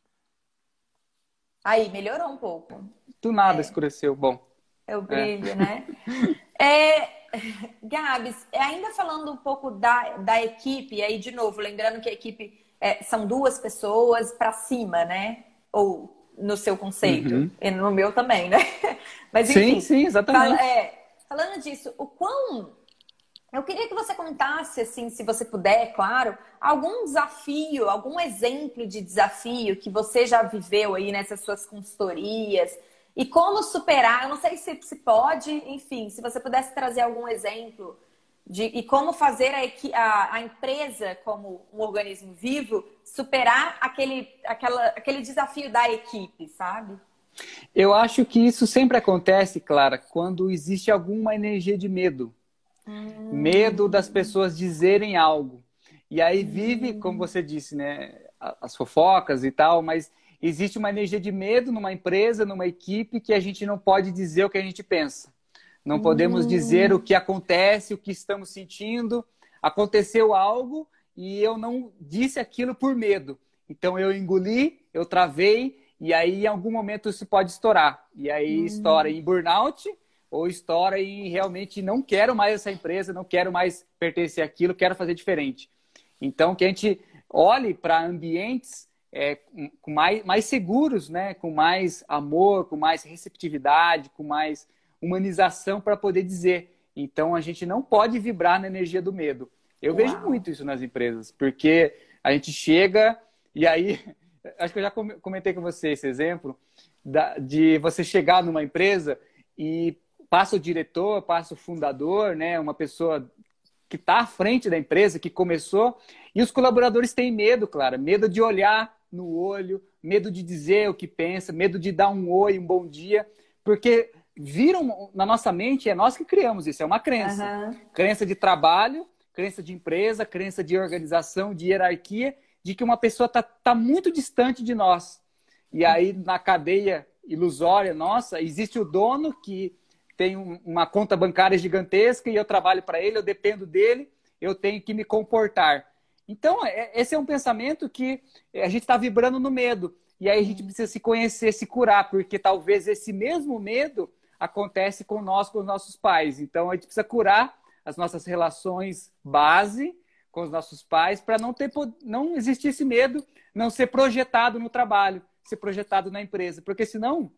Aí, melhorou um pouco. Do nada é. escureceu, bom. É o brilho, [LAUGHS] é. né? [LAUGHS] é, Gabs, ainda falando um pouco da, da equipe, aí de novo, lembrando que a equipe é, são duas pessoas para cima, né? Ou no seu conceito. Uhum. E no meu também, né? [LAUGHS] Mas enfim. Sim, sim, exatamente. Fala, é, falando disso, o quão. Eu queria que você contasse, assim, se você puder, claro, algum desafio, algum exemplo de desafio que você já viveu aí nessas suas consultorias e como superar. Eu não sei se, se pode, enfim, se você pudesse trazer algum exemplo de, e como fazer a, a, a, empresa, como um organismo vivo, superar aquele, aquela, aquele desafio da equipe, sabe? Eu acho que isso sempre acontece, Clara, quando existe alguma energia de medo. Hum. Medo das pessoas dizerem algo. E aí vive, hum. como você disse, né, as fofocas e tal, mas existe uma energia de medo numa empresa, numa equipe, que a gente não pode dizer o que a gente pensa. Não podemos dizer o que acontece, o que estamos sentindo. Aconteceu algo e eu não disse aquilo por medo. Então eu engoli, eu travei e aí em algum momento isso pode estourar. E aí uhum. estoura em burnout ou estoura e realmente não quero mais essa empresa, não quero mais pertencer àquilo, quero fazer diferente. Então que a gente olhe para ambientes é, com mais, mais seguros, né? com mais amor, com mais receptividade, com mais humanização para poder dizer. Então a gente não pode vibrar na energia do medo. Eu Uau. vejo muito isso nas empresas, porque a gente chega e aí, [LAUGHS] acho que eu já comentei com você esse exemplo, de você chegar numa empresa e passa o diretor, passa o fundador, né, uma pessoa que está à frente da empresa, que começou, e os colaboradores têm medo, claro, medo de olhar no olho, medo de dizer o que pensa, medo de dar um oi, um bom dia, porque viram na nossa mente, é nós que criamos isso, é uma crença. Uhum. Crença de trabalho, crença de empresa, crença de organização, de hierarquia, de que uma pessoa está tá muito distante de nós. E aí, na cadeia ilusória nossa, existe o dono que tem uma conta bancária gigantesca e eu trabalho para ele, eu dependo dele, eu tenho que me comportar. Então, é, esse é um pensamento que a gente está vibrando no medo. E aí a gente precisa se conhecer, se curar, porque talvez esse mesmo medo acontece com nós, com os nossos pais. Então, a gente precisa curar as nossas relações base com os nossos pais para não ter não existir esse medo, não ser projetado no trabalho, ser projetado na empresa, porque senão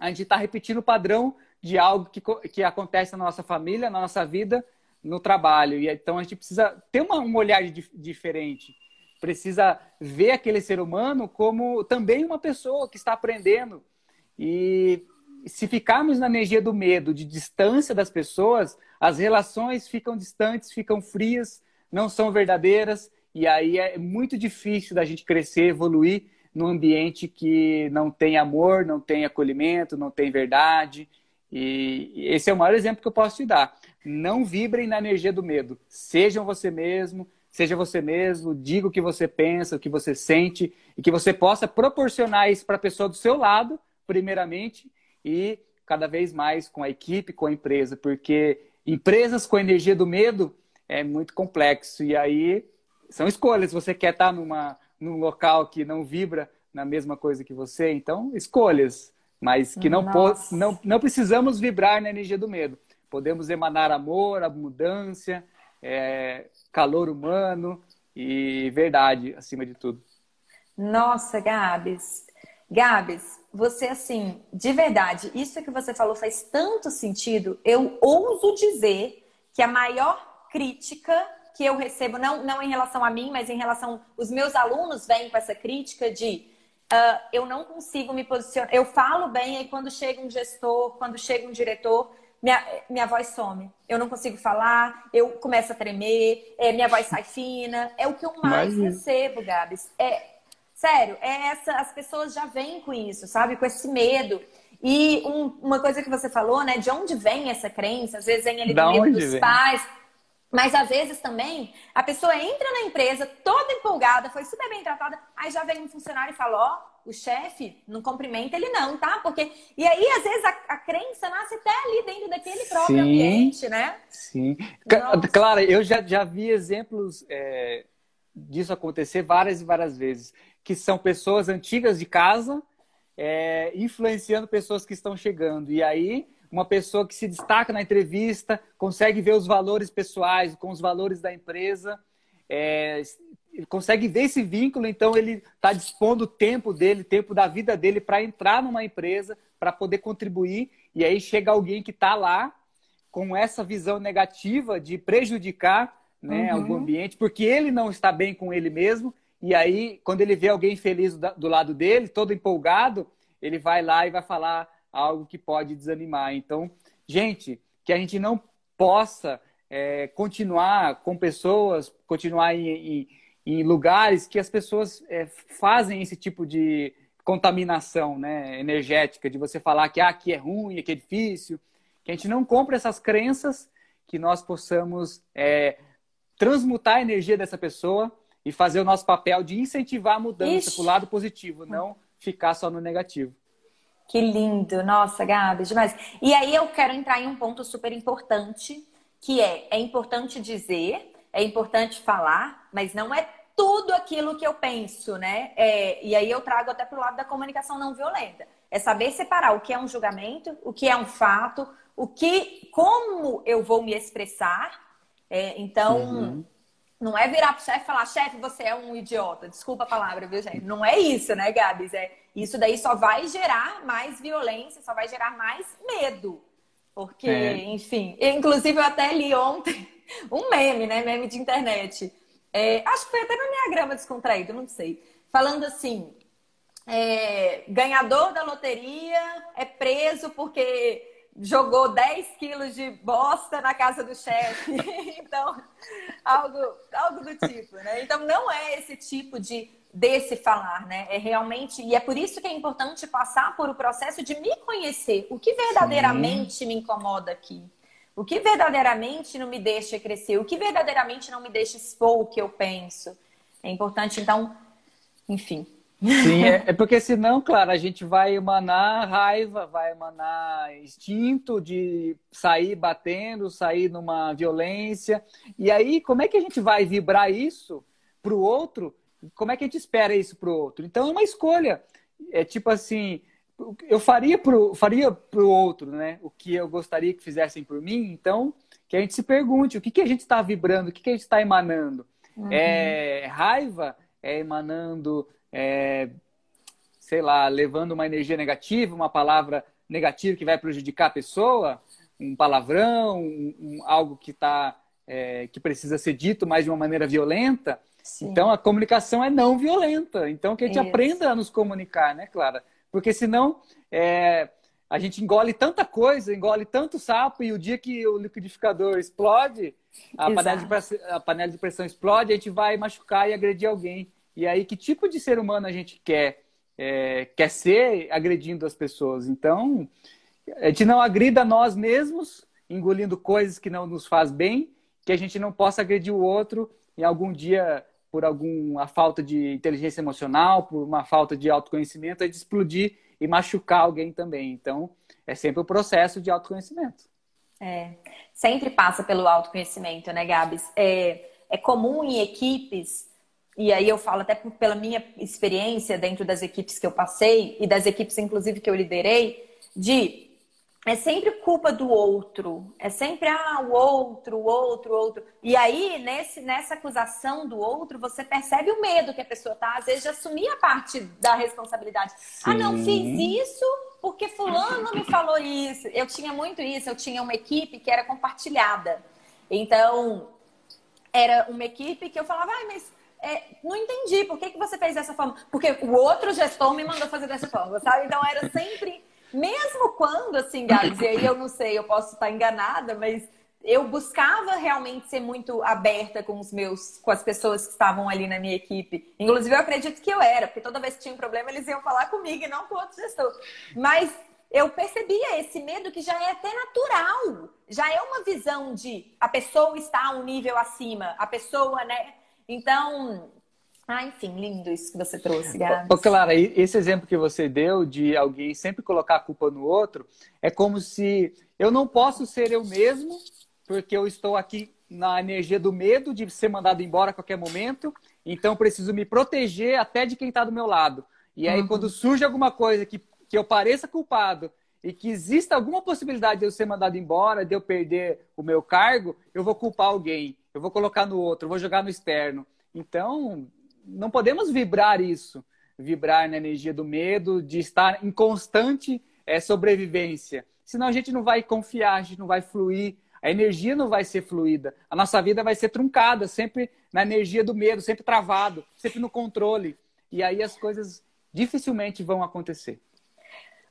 a gente está repetindo o padrão de algo que, que acontece na nossa família, na nossa vida, no trabalho. E então a gente precisa ter uma, um olhar diferente. Precisa ver aquele ser humano como também uma pessoa que está aprendendo. E se ficarmos na energia do medo, de distância das pessoas, as relações ficam distantes, ficam frias, não são verdadeiras. E aí é muito difícil da gente crescer, evoluir num ambiente que não tem amor, não tem acolhimento, não tem verdade. E esse é o maior exemplo que eu posso te dar. Não vibrem na energia do medo. Sejam você mesmo, seja você mesmo, diga o que você pensa, o que você sente, e que você possa proporcionar isso para a pessoa do seu lado, primeiramente, e cada vez mais com a equipe, com a empresa, porque empresas com energia do medo é muito complexo. E aí são escolhas. Você quer estar numa, num local que não vibra na mesma coisa que você, então escolhas, mas que não, não, não precisamos vibrar na energia do medo. Podemos emanar amor, abundância, é, calor humano e verdade acima de tudo. Nossa, Gabs. Gabs, você assim, de verdade, isso que você falou faz tanto sentido. Eu ouso dizer que a maior crítica que eu recebo, não, não em relação a mim, mas em relação. Os meus alunos vêm com essa crítica de uh, eu não consigo me posicionar. Eu falo bem, aí quando chega um gestor, quando chega um diretor, minha, minha voz some. Eu não consigo falar, eu começo a tremer, é, minha voz sai fina. É o que eu mais Imagina. recebo, Gabs. É, sério, é essa, as pessoas já vêm com isso, sabe? Com esse medo. E um, uma coisa que você falou, né? De onde vem essa crença? Às vezes vem ali do medo dos vem? pais mas às vezes também a pessoa entra na empresa toda empolgada, foi super bem tratada, aí já vem um funcionário e fala: Ó, oh, o chefe não cumprimenta ele não, tá? Porque. E aí, às vezes, a, a crença nasce até ali dentro daquele próprio sim, ambiente, né? Sim. Claro, eu já, já vi exemplos é, disso acontecer várias e várias vezes. Que são pessoas antigas de casa é, influenciando pessoas que estão chegando. E aí uma pessoa que se destaca na entrevista, consegue ver os valores pessoais com os valores da empresa, é, consegue ver esse vínculo, então ele está dispondo o tempo dele, tempo da vida dele para entrar numa empresa, para poder contribuir, e aí chega alguém que está lá com essa visão negativa de prejudicar né, uhum. o ambiente, porque ele não está bem com ele mesmo, e aí, quando ele vê alguém feliz do lado dele, todo empolgado, ele vai lá e vai falar algo que pode desanimar. Então, gente, que a gente não possa é, continuar com pessoas, continuar em, em, em, lugares que as pessoas é, fazem esse tipo de contaminação né, energética, de você falar que ah, aqui é ruim, aqui é difícil, que a gente não compre essas crenças, que nós possamos é, transmutar a energia dessa pessoa e fazer o nosso papel de incentivar a mudança para o lado positivo, não ficar só no negativo. Que lindo, nossa, Gabi, demais. E aí eu quero entrar em um ponto super importante, que é, é importante dizer, é importante falar, mas não é tudo aquilo que eu penso, né? É, e aí eu trago até para o lado da comunicação não violenta. É saber separar o que é um julgamento, o que é um fato, o que, como eu vou me expressar. É, então, uhum. Não é virar pro chefe e falar, chefe, você é um idiota. Desculpa a palavra, viu, gente? Não é isso, né, Gabs? É isso daí só vai gerar mais violência, só vai gerar mais medo. Porque, é. enfim, inclusive eu até li ontem [LAUGHS] um meme, né? Meme de internet. É, acho que foi até no minha grama descontraído, não sei. Falando assim: é, ganhador da loteria é preso porque jogou 10 quilos de bosta na casa do chefe. [LAUGHS] então, algo, algo do tipo, né? Então, não é esse tipo de desse falar, né? É realmente, e é por isso que é importante passar por o processo de me conhecer. O que verdadeiramente Sim. me incomoda aqui? O que verdadeiramente não me deixa crescer? O que verdadeiramente não me deixa expor o que eu penso? É importante, então, enfim. Sim, é, [LAUGHS] é porque senão, claro, a gente vai emanar raiva, vai emanar instinto de sair batendo, sair numa violência. E aí, como é que a gente vai vibrar isso para o outro como é que a gente espera isso para o outro? Então é uma escolha. É tipo assim, eu faria pro, faria pro outro, né? O que eu gostaria que fizessem por mim. Então, que a gente se pergunte o que, que a gente está vibrando, o que, que a gente está emanando. Uhum. É raiva? É emanando, é, sei lá, levando uma energia negativa, uma palavra negativa que vai prejudicar a pessoa, um palavrão, um, um, algo que tá, é, que precisa ser dito, mas de uma maneira violenta. Sim. Então a comunicação é não violenta. Então que a gente Isso. aprenda a nos comunicar, né, Clara? Porque senão é, a gente engole tanta coisa, engole tanto sapo, e o dia que o liquidificador explode, a panela, de pressão, a panela de pressão explode, a gente vai machucar e agredir alguém. E aí, que tipo de ser humano a gente quer, é, quer ser agredindo as pessoas? Então, a gente não agrida nós mesmos, engolindo coisas que não nos faz bem, que a gente não possa agredir o outro em algum dia por alguma falta de inteligência emocional, por uma falta de autoconhecimento, é de explodir e machucar alguém também. Então, é sempre o processo de autoconhecimento. É, sempre passa pelo autoconhecimento, né, Gabs? É, é comum em equipes, e aí eu falo até pela minha experiência dentro das equipes que eu passei, e das equipes, inclusive, que eu liderei, de é sempre culpa do outro. É sempre, ah, o outro, o outro, o outro. E aí, nesse, nessa acusação do outro, você percebe o medo que a pessoa tá, às vezes, de assumir a parte da responsabilidade. Sim. Ah, não, fiz isso porque fulano me falou isso. Eu tinha muito isso, eu tinha uma equipe que era compartilhada. Então, era uma equipe que eu falava, ai, mas é, não entendi, por que, que você fez dessa forma? Porque o outro gestor me mandou fazer dessa forma, sabe? Então, era sempre mesmo quando, assim, Gabs, e aí eu não sei, eu posso estar enganada, mas eu buscava realmente ser muito aberta com os meus, com as pessoas que estavam ali na minha equipe. Inclusive, eu acredito que eu era, porque toda vez que tinha um problema, eles iam falar comigo e não com outro gestor. Mas eu percebia esse medo que já é até natural. Já é uma visão de a pessoa está um nível acima, a pessoa, né? Então, ah, enfim, lindo isso que você trouxe, Gabs. Ô, Clara, esse exemplo que você deu de alguém sempre colocar a culpa no outro, é como se eu não posso ser eu mesmo, porque eu estou aqui na energia do medo de ser mandado embora a qualquer momento, então preciso me proteger até de quem está do meu lado. E aí, uhum. quando surge alguma coisa que, que eu pareça culpado e que exista alguma possibilidade de eu ser mandado embora, de eu perder o meu cargo, eu vou culpar alguém, eu vou colocar no outro, vou jogar no externo. Então, não podemos vibrar isso, vibrar na energia do medo, de estar em constante é, sobrevivência. Senão a gente não vai confiar, a gente não vai fluir, a energia não vai ser fluida, a nossa vida vai ser truncada, sempre na energia do medo, sempre travado, sempre no controle. E aí as coisas dificilmente vão acontecer.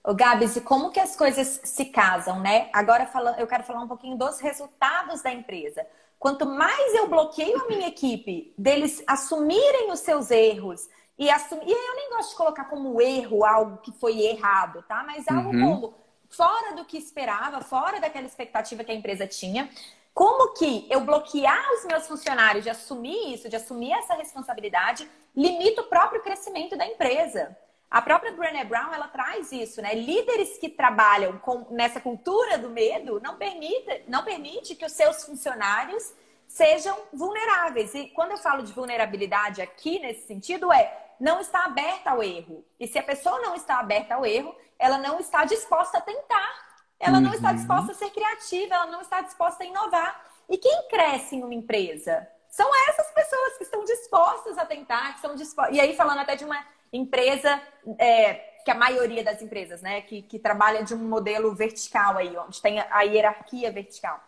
O Gabs, e como que as coisas se casam, né? Agora eu quero falar um pouquinho dos resultados da empresa. Quanto mais eu bloqueio a minha equipe deles assumirem os seus erros e assumir. E eu nem gosto de colocar como erro algo que foi errado, tá? Mas algo uhum. como fora do que esperava, fora daquela expectativa que a empresa tinha. Como que eu bloquear os meus funcionários de assumir isso, de assumir essa responsabilidade, limita o próprio crescimento da empresa. A própria Brené Brown, ela traz isso, né? Líderes que trabalham com, nessa cultura do medo não permite, não permite que os seus funcionários sejam vulneráveis. E quando eu falo de vulnerabilidade aqui nesse sentido é não está aberta ao erro. E se a pessoa não está aberta ao erro, ela não está disposta a tentar. Ela uhum. não está uhum. disposta a ser criativa, ela não está disposta a inovar. E quem cresce em uma empresa? São essas pessoas que estão dispostas a tentar, que estão dispostas. E aí falando até de uma empresa, é, que a maioria das empresas, né, que, que trabalha de um modelo vertical aí, onde tem a hierarquia vertical.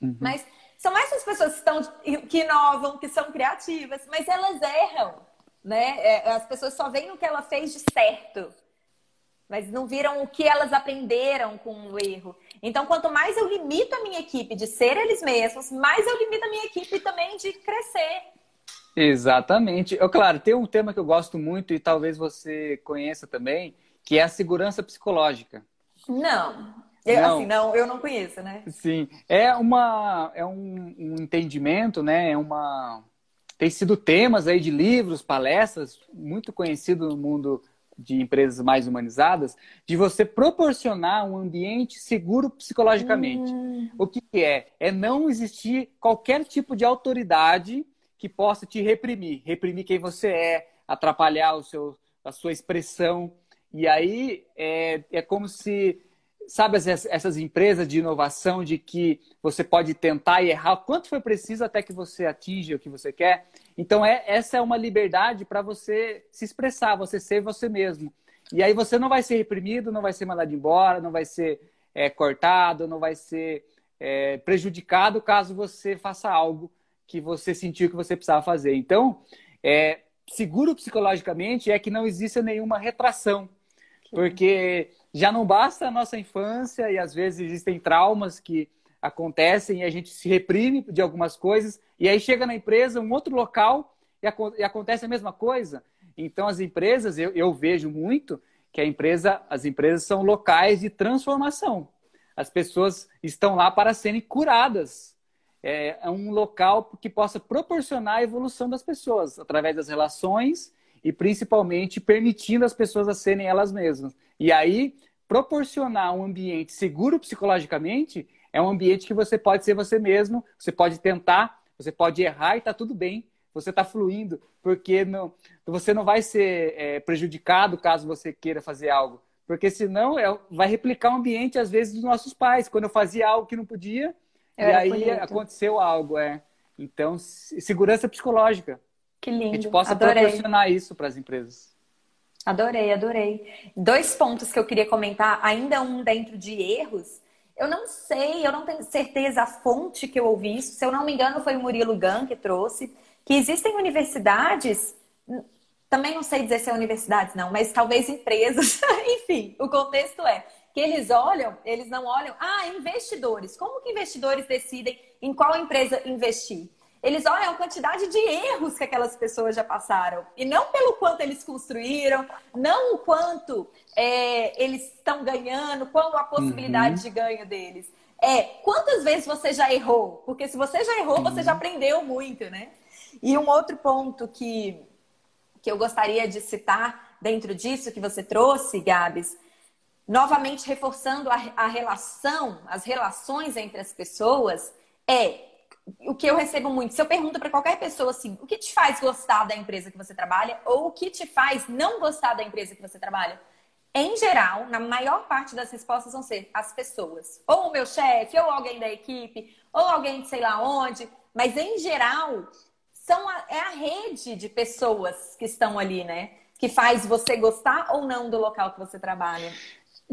Uhum. Mas são essas pessoas que, estão, que inovam, que são criativas, mas elas erram, né? É, as pessoas só veem o que ela fez de certo, mas não viram o que elas aprenderam com o erro. Então, quanto mais eu limito a minha equipe de ser eles mesmos, mais eu limito a minha equipe também de crescer. Exatamente. Eu, claro, tem um tema que eu gosto muito e talvez você conheça também, que é a segurança psicológica. Não. Eu, não. Assim, não, eu não conheço, né? Sim. É, uma, é um, um entendimento, né? É uma... Tem sido temas aí de livros, palestras, muito conhecido no mundo de empresas mais humanizadas, de você proporcionar um ambiente seguro psicologicamente. Hum. O que é? É não existir qualquer tipo de autoridade que possa te reprimir, reprimir quem você é, atrapalhar o seu, a sua expressão. E aí é, é como se, sabe, essas empresas de inovação de que você pode tentar e errar quanto for preciso até que você atinja o que você quer. Então, é, essa é uma liberdade para você se expressar, você ser você mesmo. E aí você não vai ser reprimido, não vai ser mandado embora, não vai ser é, cortado, não vai ser é, prejudicado caso você faça algo que você sentiu que você precisava fazer. Então, é, seguro psicologicamente é que não exista nenhuma retração, porque já não basta a nossa infância e às vezes existem traumas que acontecem e a gente se reprime de algumas coisas e aí chega na empresa, um outro local e, e acontece a mesma coisa. Então as empresas, eu, eu vejo muito que a empresa, as empresas são locais de transformação. As pessoas estão lá para serem curadas é, é um local que possa proporcionar a evolução das pessoas através das relações e principalmente permitindo as pessoas a serem elas mesmas. E aí, proporcionar um ambiente seguro psicologicamente é um ambiente que você pode ser você mesmo, você pode tentar, você pode errar e está tudo bem. Você está fluindo, porque não, você não vai ser é, prejudicado caso você queira fazer algo. Porque senão é, vai replicar o ambiente, às vezes, dos nossos pais. Quando eu fazia algo que não podia, eu e aí bonito. aconteceu algo, é. Então, segurança psicológica. Que lindo. Que a gente possa adorei. proporcionar isso para as empresas. Adorei, adorei. Dois pontos que eu queria comentar, ainda um dentro de erros. Eu não sei, eu não tenho certeza a fonte que eu ouvi isso. Se eu não me engano, foi o Murilo Gun que trouxe. Que existem universidades, também não sei dizer se é universidades, não, mas talvez empresas. [LAUGHS] Enfim, o contexto é que eles olham, eles não olham, ah, investidores. Como que investidores decidem em qual empresa investir? Eles olham a quantidade de erros que aquelas pessoas já passaram. E não pelo quanto eles construíram, não o quanto é, eles estão ganhando, qual a possibilidade uhum. de ganho deles. É, quantas vezes você já errou? Porque se você já errou, uhum. você já uhum. aprendeu muito, né? E um outro ponto que, que eu gostaria de citar dentro disso que você trouxe, Gabs, novamente reforçando a, a relação, as relações entre as pessoas, é o que eu recebo muito. Se eu pergunto para qualquer pessoa assim, o que te faz gostar da empresa que você trabalha ou o que te faz não gostar da empresa que você trabalha? Em geral, na maior parte das respostas vão ser as pessoas. Ou o meu chefe, ou alguém da equipe, ou alguém de sei lá onde. Mas em geral, são a, é a rede de pessoas que estão ali, né? Que faz você gostar ou não do local que você trabalha.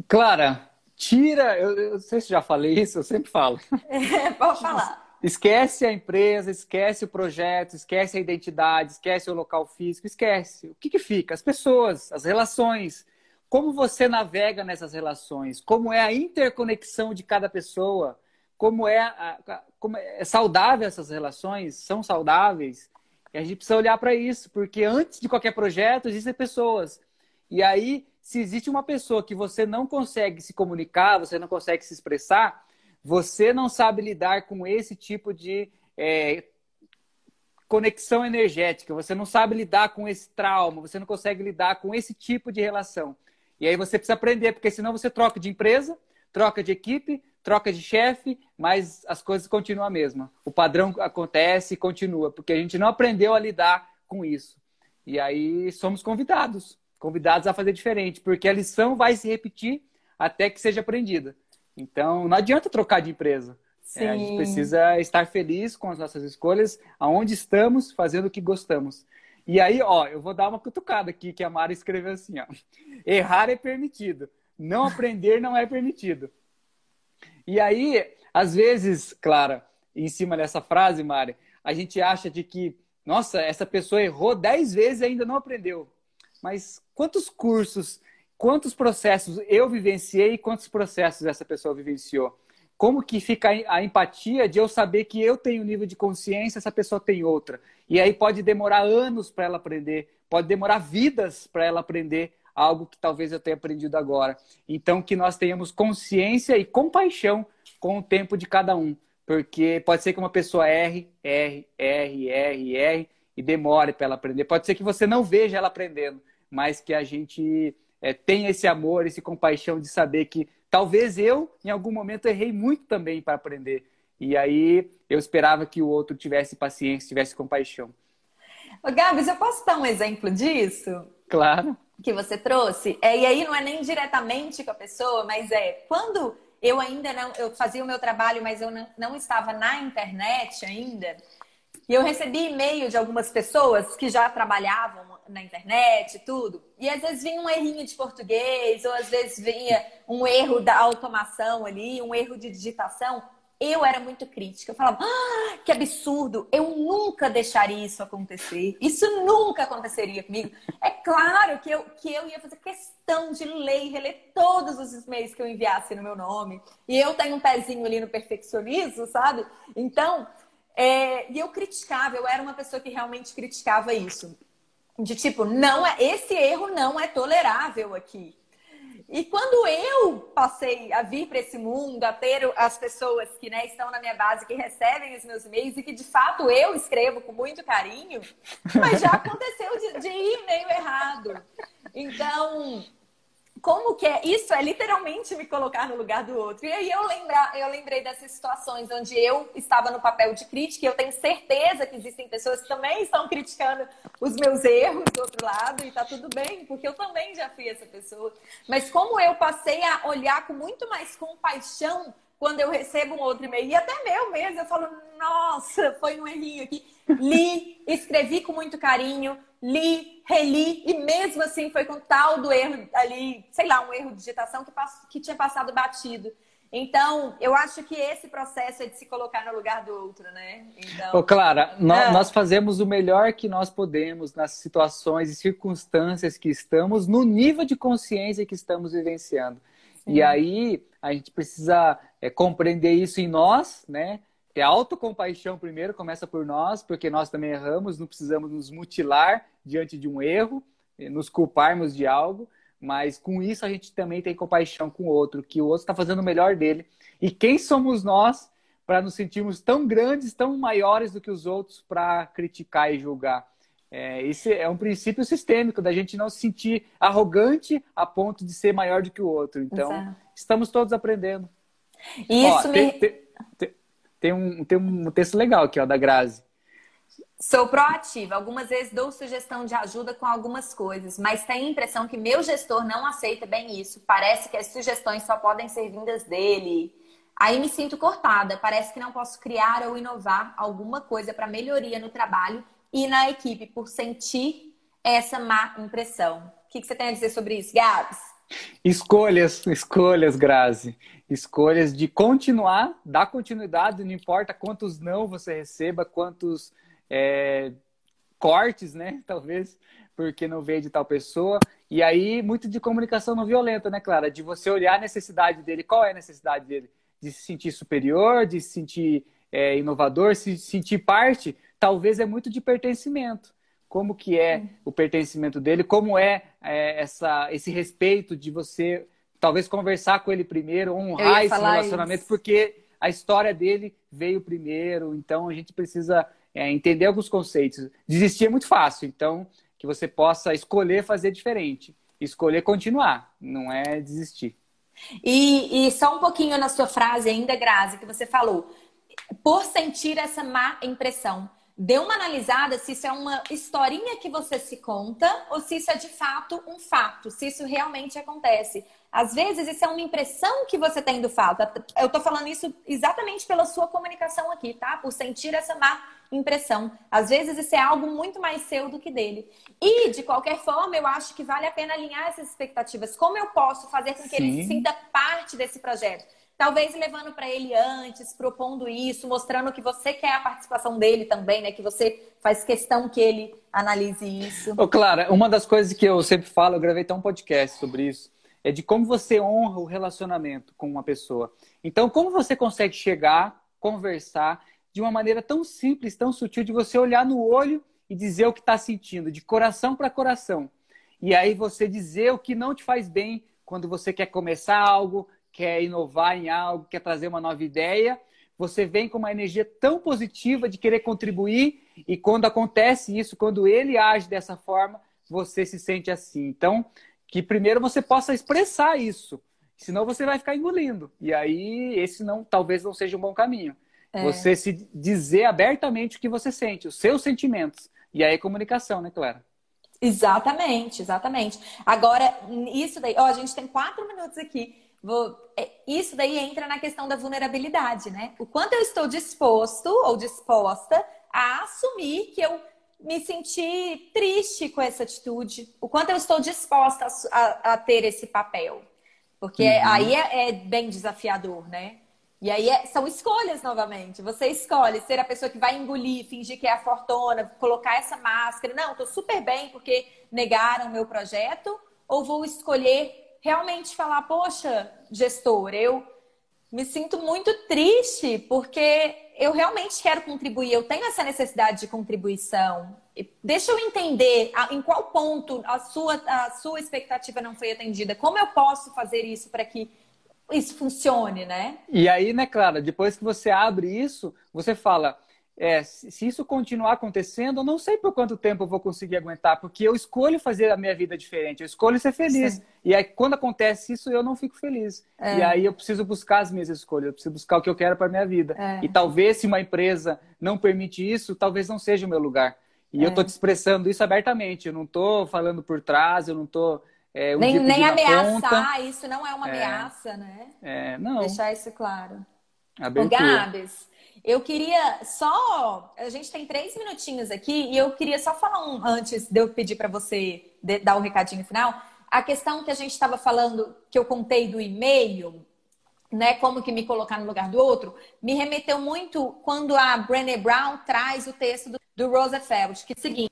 Clara, tira. Eu, eu não sei se já falei isso, eu sempre falo. [LAUGHS] É, pode falar. Esquece a empresa, esquece o projeto, esquece a identidade, esquece o local físico, esquece. O que, que fica? As pessoas, as relações. Como você navega nessas relações? Como é a interconexão de cada pessoa? Como é, a, como é saudável essas relações? São saudáveis? E a gente precisa olhar para isso, porque antes de qualquer projeto existem pessoas. E aí se existe uma pessoa que você não consegue se comunicar, você não consegue se expressar, você não sabe lidar com esse tipo de é, conexão energética, você não sabe lidar com esse trauma, você não consegue lidar com esse tipo de relação. E aí você precisa aprender, porque senão você troca de empresa, troca de equipe, troca de chefe, mas as coisas continuam a mesma. O padrão acontece e continua, porque a gente não aprendeu a lidar com isso. E aí somos convidados convidados a fazer diferente, porque a lição vai se repetir até que seja aprendida. Então, não adianta trocar de empresa. É, a gente precisa estar feliz com as nossas escolhas, aonde estamos, fazendo o que gostamos. E aí, ó, eu vou dar uma cutucada aqui que a Mara escreveu assim, ó. Errar é permitido, não aprender não é permitido. E aí, às vezes, Clara, em cima dessa frase, Mari, a gente acha de que, nossa, essa pessoa errou dez vezes e ainda não aprendeu. Mas quantos cursos, quantos processos eu vivenciei e quantos processos essa pessoa vivenciou? como que fica a empatia de eu saber que eu tenho um nível de consciência, essa pessoa tem outra. E aí pode demorar anos para ela aprender, pode demorar vidas para ela aprender algo que talvez eu tenha aprendido agora. Então, que nós tenhamos consciência e compaixão com o tempo de cada um. Porque pode ser que uma pessoa erre, erre, erre, erre, erre e demore para ela aprender. Pode ser que você não veja ela aprendendo, mas que a gente é, tenha esse amor, esse compaixão de saber que talvez eu, em algum momento, errei muito também para aprender. E aí eu esperava que o outro tivesse paciência, tivesse compaixão. Ô, Gabs, eu posso dar um exemplo disso? Claro. Que você trouxe? É, e aí não é nem diretamente com a pessoa, mas é quando eu ainda não, eu fazia o meu trabalho, mas eu não, não estava na internet ainda. E eu recebi e-mail de algumas pessoas que já trabalhavam na internet e tudo. E às vezes vinha um errinho de português, ou às vezes vinha um erro da automação ali, um erro de digitação. Eu era muito crítica. Eu falava, ah, que absurdo, eu nunca deixaria isso acontecer. Isso nunca aconteceria comigo. É claro que eu, que eu ia fazer questão de ler e reler todos os e-mails que eu enviasse no meu nome. E eu tenho um pezinho ali no perfeccionismo, sabe? Então, é, e eu criticava, eu era uma pessoa que realmente criticava isso. De tipo, não é, esse erro não é tolerável aqui. E quando eu passei a vir para esse mundo, a ter as pessoas que né, estão na minha base, que recebem os meus e-mails e que de fato eu escrevo com muito carinho, mas já [LAUGHS] aconteceu de, de ir meio errado. Então, como que é isso é literalmente me colocar no lugar do outro. E aí eu lembrar, eu lembrei dessas situações onde eu estava no papel de crítica e eu tenho certeza que existem pessoas que também estão criticando os meus erros do outro lado e tá tudo bem, porque eu também já fui essa pessoa. Mas como eu passei a olhar com muito mais compaixão quando eu recebo um outro e-mail, e até meu mesmo, eu falo, nossa, foi um errinho aqui. Li, escrevi com muito carinho, li, reli, e mesmo assim foi com tal do erro ali, sei lá, um erro de digitação que, que tinha passado batido. Então, eu acho que esse processo é de se colocar no lugar do outro, né? Então... Ô, Clara, nós, ah. nós, fazemos o melhor que nós podemos nas situações e circunstâncias que estamos, no nível de consciência que estamos vivenciando. Sim. E aí, a gente precisa é, compreender isso em nós, né? Ter autocompaixão primeiro, começa por nós, porque nós também erramos, não precisamos nos mutilar diante de um erro, nos culparmos de algo, mas com isso a gente também tem compaixão com o outro, que o outro está fazendo o melhor dele. E quem somos nós para nos sentirmos tão grandes, tão maiores do que os outros para criticar e julgar? É, esse é um princípio sistêmico da gente não se sentir arrogante a ponto de ser maior do que o outro. Então, Exato. estamos todos aprendendo. Isso Ó, me... tem, tem, tem um, tem um texto legal aqui, ó, da Grazi. Sou proativa. Algumas vezes dou sugestão de ajuda com algumas coisas, mas tenho a impressão que meu gestor não aceita bem isso. Parece que as sugestões só podem ser vindas dele. Aí me sinto cortada. Parece que não posso criar ou inovar alguma coisa para melhoria no trabalho e na equipe por sentir essa má impressão. O que, você tem a dizer sobre isso, Gabs? Escolhas, escolhas, Grazi escolhas de continuar, dar continuidade, não importa quantos não você receba, quantos é, cortes, né? [LAUGHS] Talvez, porque não veio de tal pessoa. E aí, muito de comunicação não violenta, né, Clara? De você olhar a necessidade dele. Qual é a necessidade dele? De se sentir superior, de se sentir é, inovador, se sentir parte. Talvez é muito de pertencimento. Como que é o pertencimento dele? Como é, é essa, esse respeito de você talvez conversar com ele primeiro, honrar esse relacionamento, isso. porque a história dele veio primeiro, então a gente precisa é, entender alguns conceitos. Desistir é muito fácil, então que você possa escolher fazer diferente, escolher continuar, não é desistir. E, e só um pouquinho na sua frase ainda, Grazi, que você falou, por sentir essa má impressão dê uma analisada se isso é uma historinha que você se conta ou se isso é de fato um fato, se isso realmente acontece. Às vezes isso é uma impressão que você tem do fato. Eu tô falando isso exatamente pela sua comunicação aqui, tá? Por sentir essa má impressão. Às vezes isso é algo muito mais seu do que dele. E, de qualquer forma, eu acho que vale a pena alinhar essas expectativas. Como eu posso fazer com que Sim. ele se sinta parte desse projeto? Talvez levando para ele antes, propondo isso, mostrando que você quer a participação dele também, né? Que você faz questão que ele analise isso. Ô, Clara, uma das coisas que eu sempre falo, eu gravei até um podcast sobre isso, é de como você honra o relacionamento com uma pessoa. Então, como você consegue chegar, conversar de uma maneira tão simples, tão sutil, de você olhar no olho e dizer o que está sentindo, de coração para coração. E aí você dizer o que não te faz bem quando você quer começar algo, quer inovar em algo, quer trazer uma nova ideia. Você vem com uma energia tão positiva de querer contribuir, e quando acontece isso, quando ele age dessa forma, você se sente assim. Então, que primeiro você possa expressar isso, senão você vai ficar engolindo. E aí, esse não, talvez não seja um bom caminho. É. Você se dizer abertamente o que você sente, os seus sentimentos. E aí, comunicação, né, Clara? Exatamente, exatamente. Agora, isso daí, ó, a gente tem quatro minutos aqui. Vou, é, isso daí entra na questão da vulnerabilidade, né? O quanto eu estou disposto ou disposta a assumir que eu me senti triste com essa atitude, o quanto eu estou disposta a, a, a ter esse papel. Porque uhum. aí é, é, bem desafiador, né? E aí é, são escolhas novamente. Você escolhe ser a pessoa que vai engolir, fingir que é a fortuna, colocar essa máscara. Não, estou super bem porque negaram o meu projeto. Ou vou escolher realmente falar, poxa, gestor, eu me sinto muito triste porque eu realmente quero contribuir, eu tenho essa necessidade de contribuição. Deixa eu entender em qual ponto a sua, a sua expectativa não foi atendida. Como eu posso fazer isso para que isso funcione, né? E aí, né, Clara, depois que você abre isso, você fala, é, se isso continuar acontecendo, eu não sei por quanto tempo eu vou conseguir aguentar, porque eu escolho fazer a minha vida diferente, eu escolho ser feliz. Sim. E aí, quando acontece isso, eu não fico feliz. É. E aí, eu preciso buscar as minhas escolhas, eu preciso buscar o que eu quero para minha vida. É. E talvez, se uma empresa não permite isso, talvez não seja o meu lugar. E eu estou é. te expressando isso abertamente, eu não estou falando por trás, eu não estou é, um nem nem ameaçar, conta. isso não é uma é, ameaça, né? É, não. Deixar isso claro. O Gabs, eu queria só. A gente tem três minutinhos aqui e eu queria só falar um antes de eu pedir para você dar o recadinho final. A questão que a gente estava falando, que eu contei do e-mail, né? Como que me colocar no lugar do outro, me remeteu muito quando a Brené Brown traz o texto do, do Roosevelt, que é o seguinte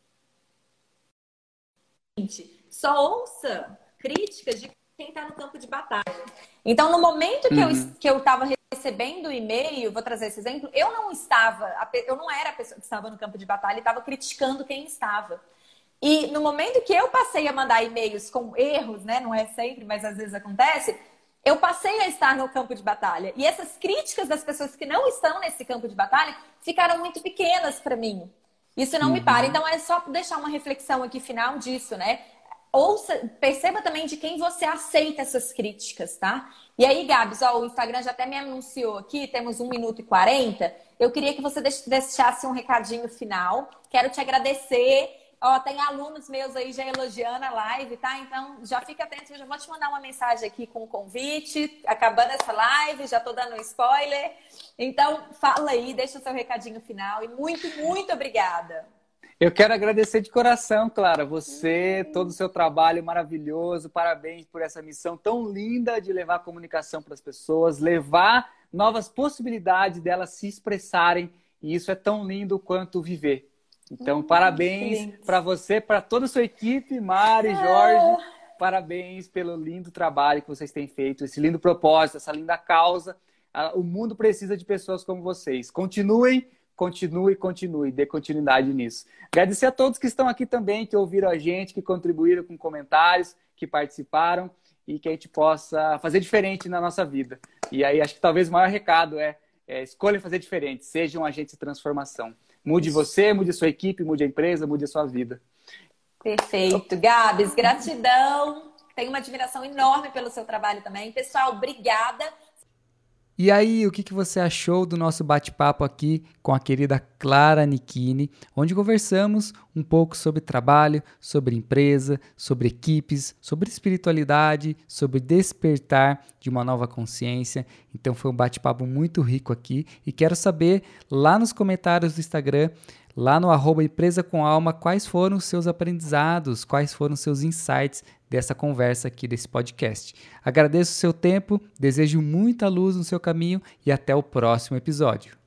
só ouça críticas de quem está no campo de batalha. Então, no momento que uhum. eu estava recebendo o e-mail, vou trazer esse exemplo, eu não estava, eu não era a pessoa que estava no campo de batalha e estava criticando quem estava. E no momento que eu passei a mandar e-mails com erros, né, não é sempre, mas às vezes acontece, eu passei a estar no campo de batalha. E essas críticas das pessoas que não estão nesse campo de batalha ficaram muito pequenas para mim. Isso não uhum. me para. Então é só deixar uma reflexão aqui final disso, né? Ouça, perceba também de quem você aceita essas críticas, tá? E aí, Gabs, ó, o Instagram já até me anunciou aqui, temos 1 minuto e 40. Eu queria que você deixasse um recadinho final. Quero te agradecer. Ó, tem alunos meus aí já elogiando a live, tá? Então, já fica atento, eu já vou te mandar uma mensagem aqui com o convite, acabando essa live, já tô dando um spoiler. Então, fala aí, deixa o seu recadinho final e muito, muito obrigada. Eu quero agradecer de coração, Clara, você, todo o seu trabalho maravilhoso, parabéns por essa missão tão linda de levar comunicação para as pessoas, levar novas possibilidades delas se expressarem, e isso é tão lindo quanto viver. Então, hum, parabéns para você, para toda a sua equipe, Mari, é. Jorge, parabéns pelo lindo trabalho que vocês têm feito, esse lindo propósito, essa linda causa. O mundo precisa de pessoas como vocês. Continuem continue, continue, dê continuidade nisso. Agradecer a todos que estão aqui também, que ouviram a gente, que contribuíram com comentários, que participaram e que a gente possa fazer diferente na nossa vida. E aí acho que talvez o maior recado é, é escolha fazer diferente, seja um agente de transformação. Mude você, mude a sua equipe, mude a empresa, mude a sua vida. Perfeito. Gabs, gratidão. Tenho uma admiração enorme pelo seu trabalho também. Pessoal, obrigada. E aí, o que, que você achou do nosso bate-papo aqui com a querida Clara Nikini, onde conversamos um pouco sobre trabalho, sobre empresa, sobre equipes, sobre espiritualidade, sobre despertar de uma nova consciência. Então foi um bate-papo muito rico aqui e quero saber lá nos comentários do Instagram lá no arroba Empresa com Alma quais foram os seus aprendizados, quais foram os seus insights dessa conversa aqui, desse podcast. Agradeço o seu tempo, desejo muita luz no seu caminho e até o próximo episódio.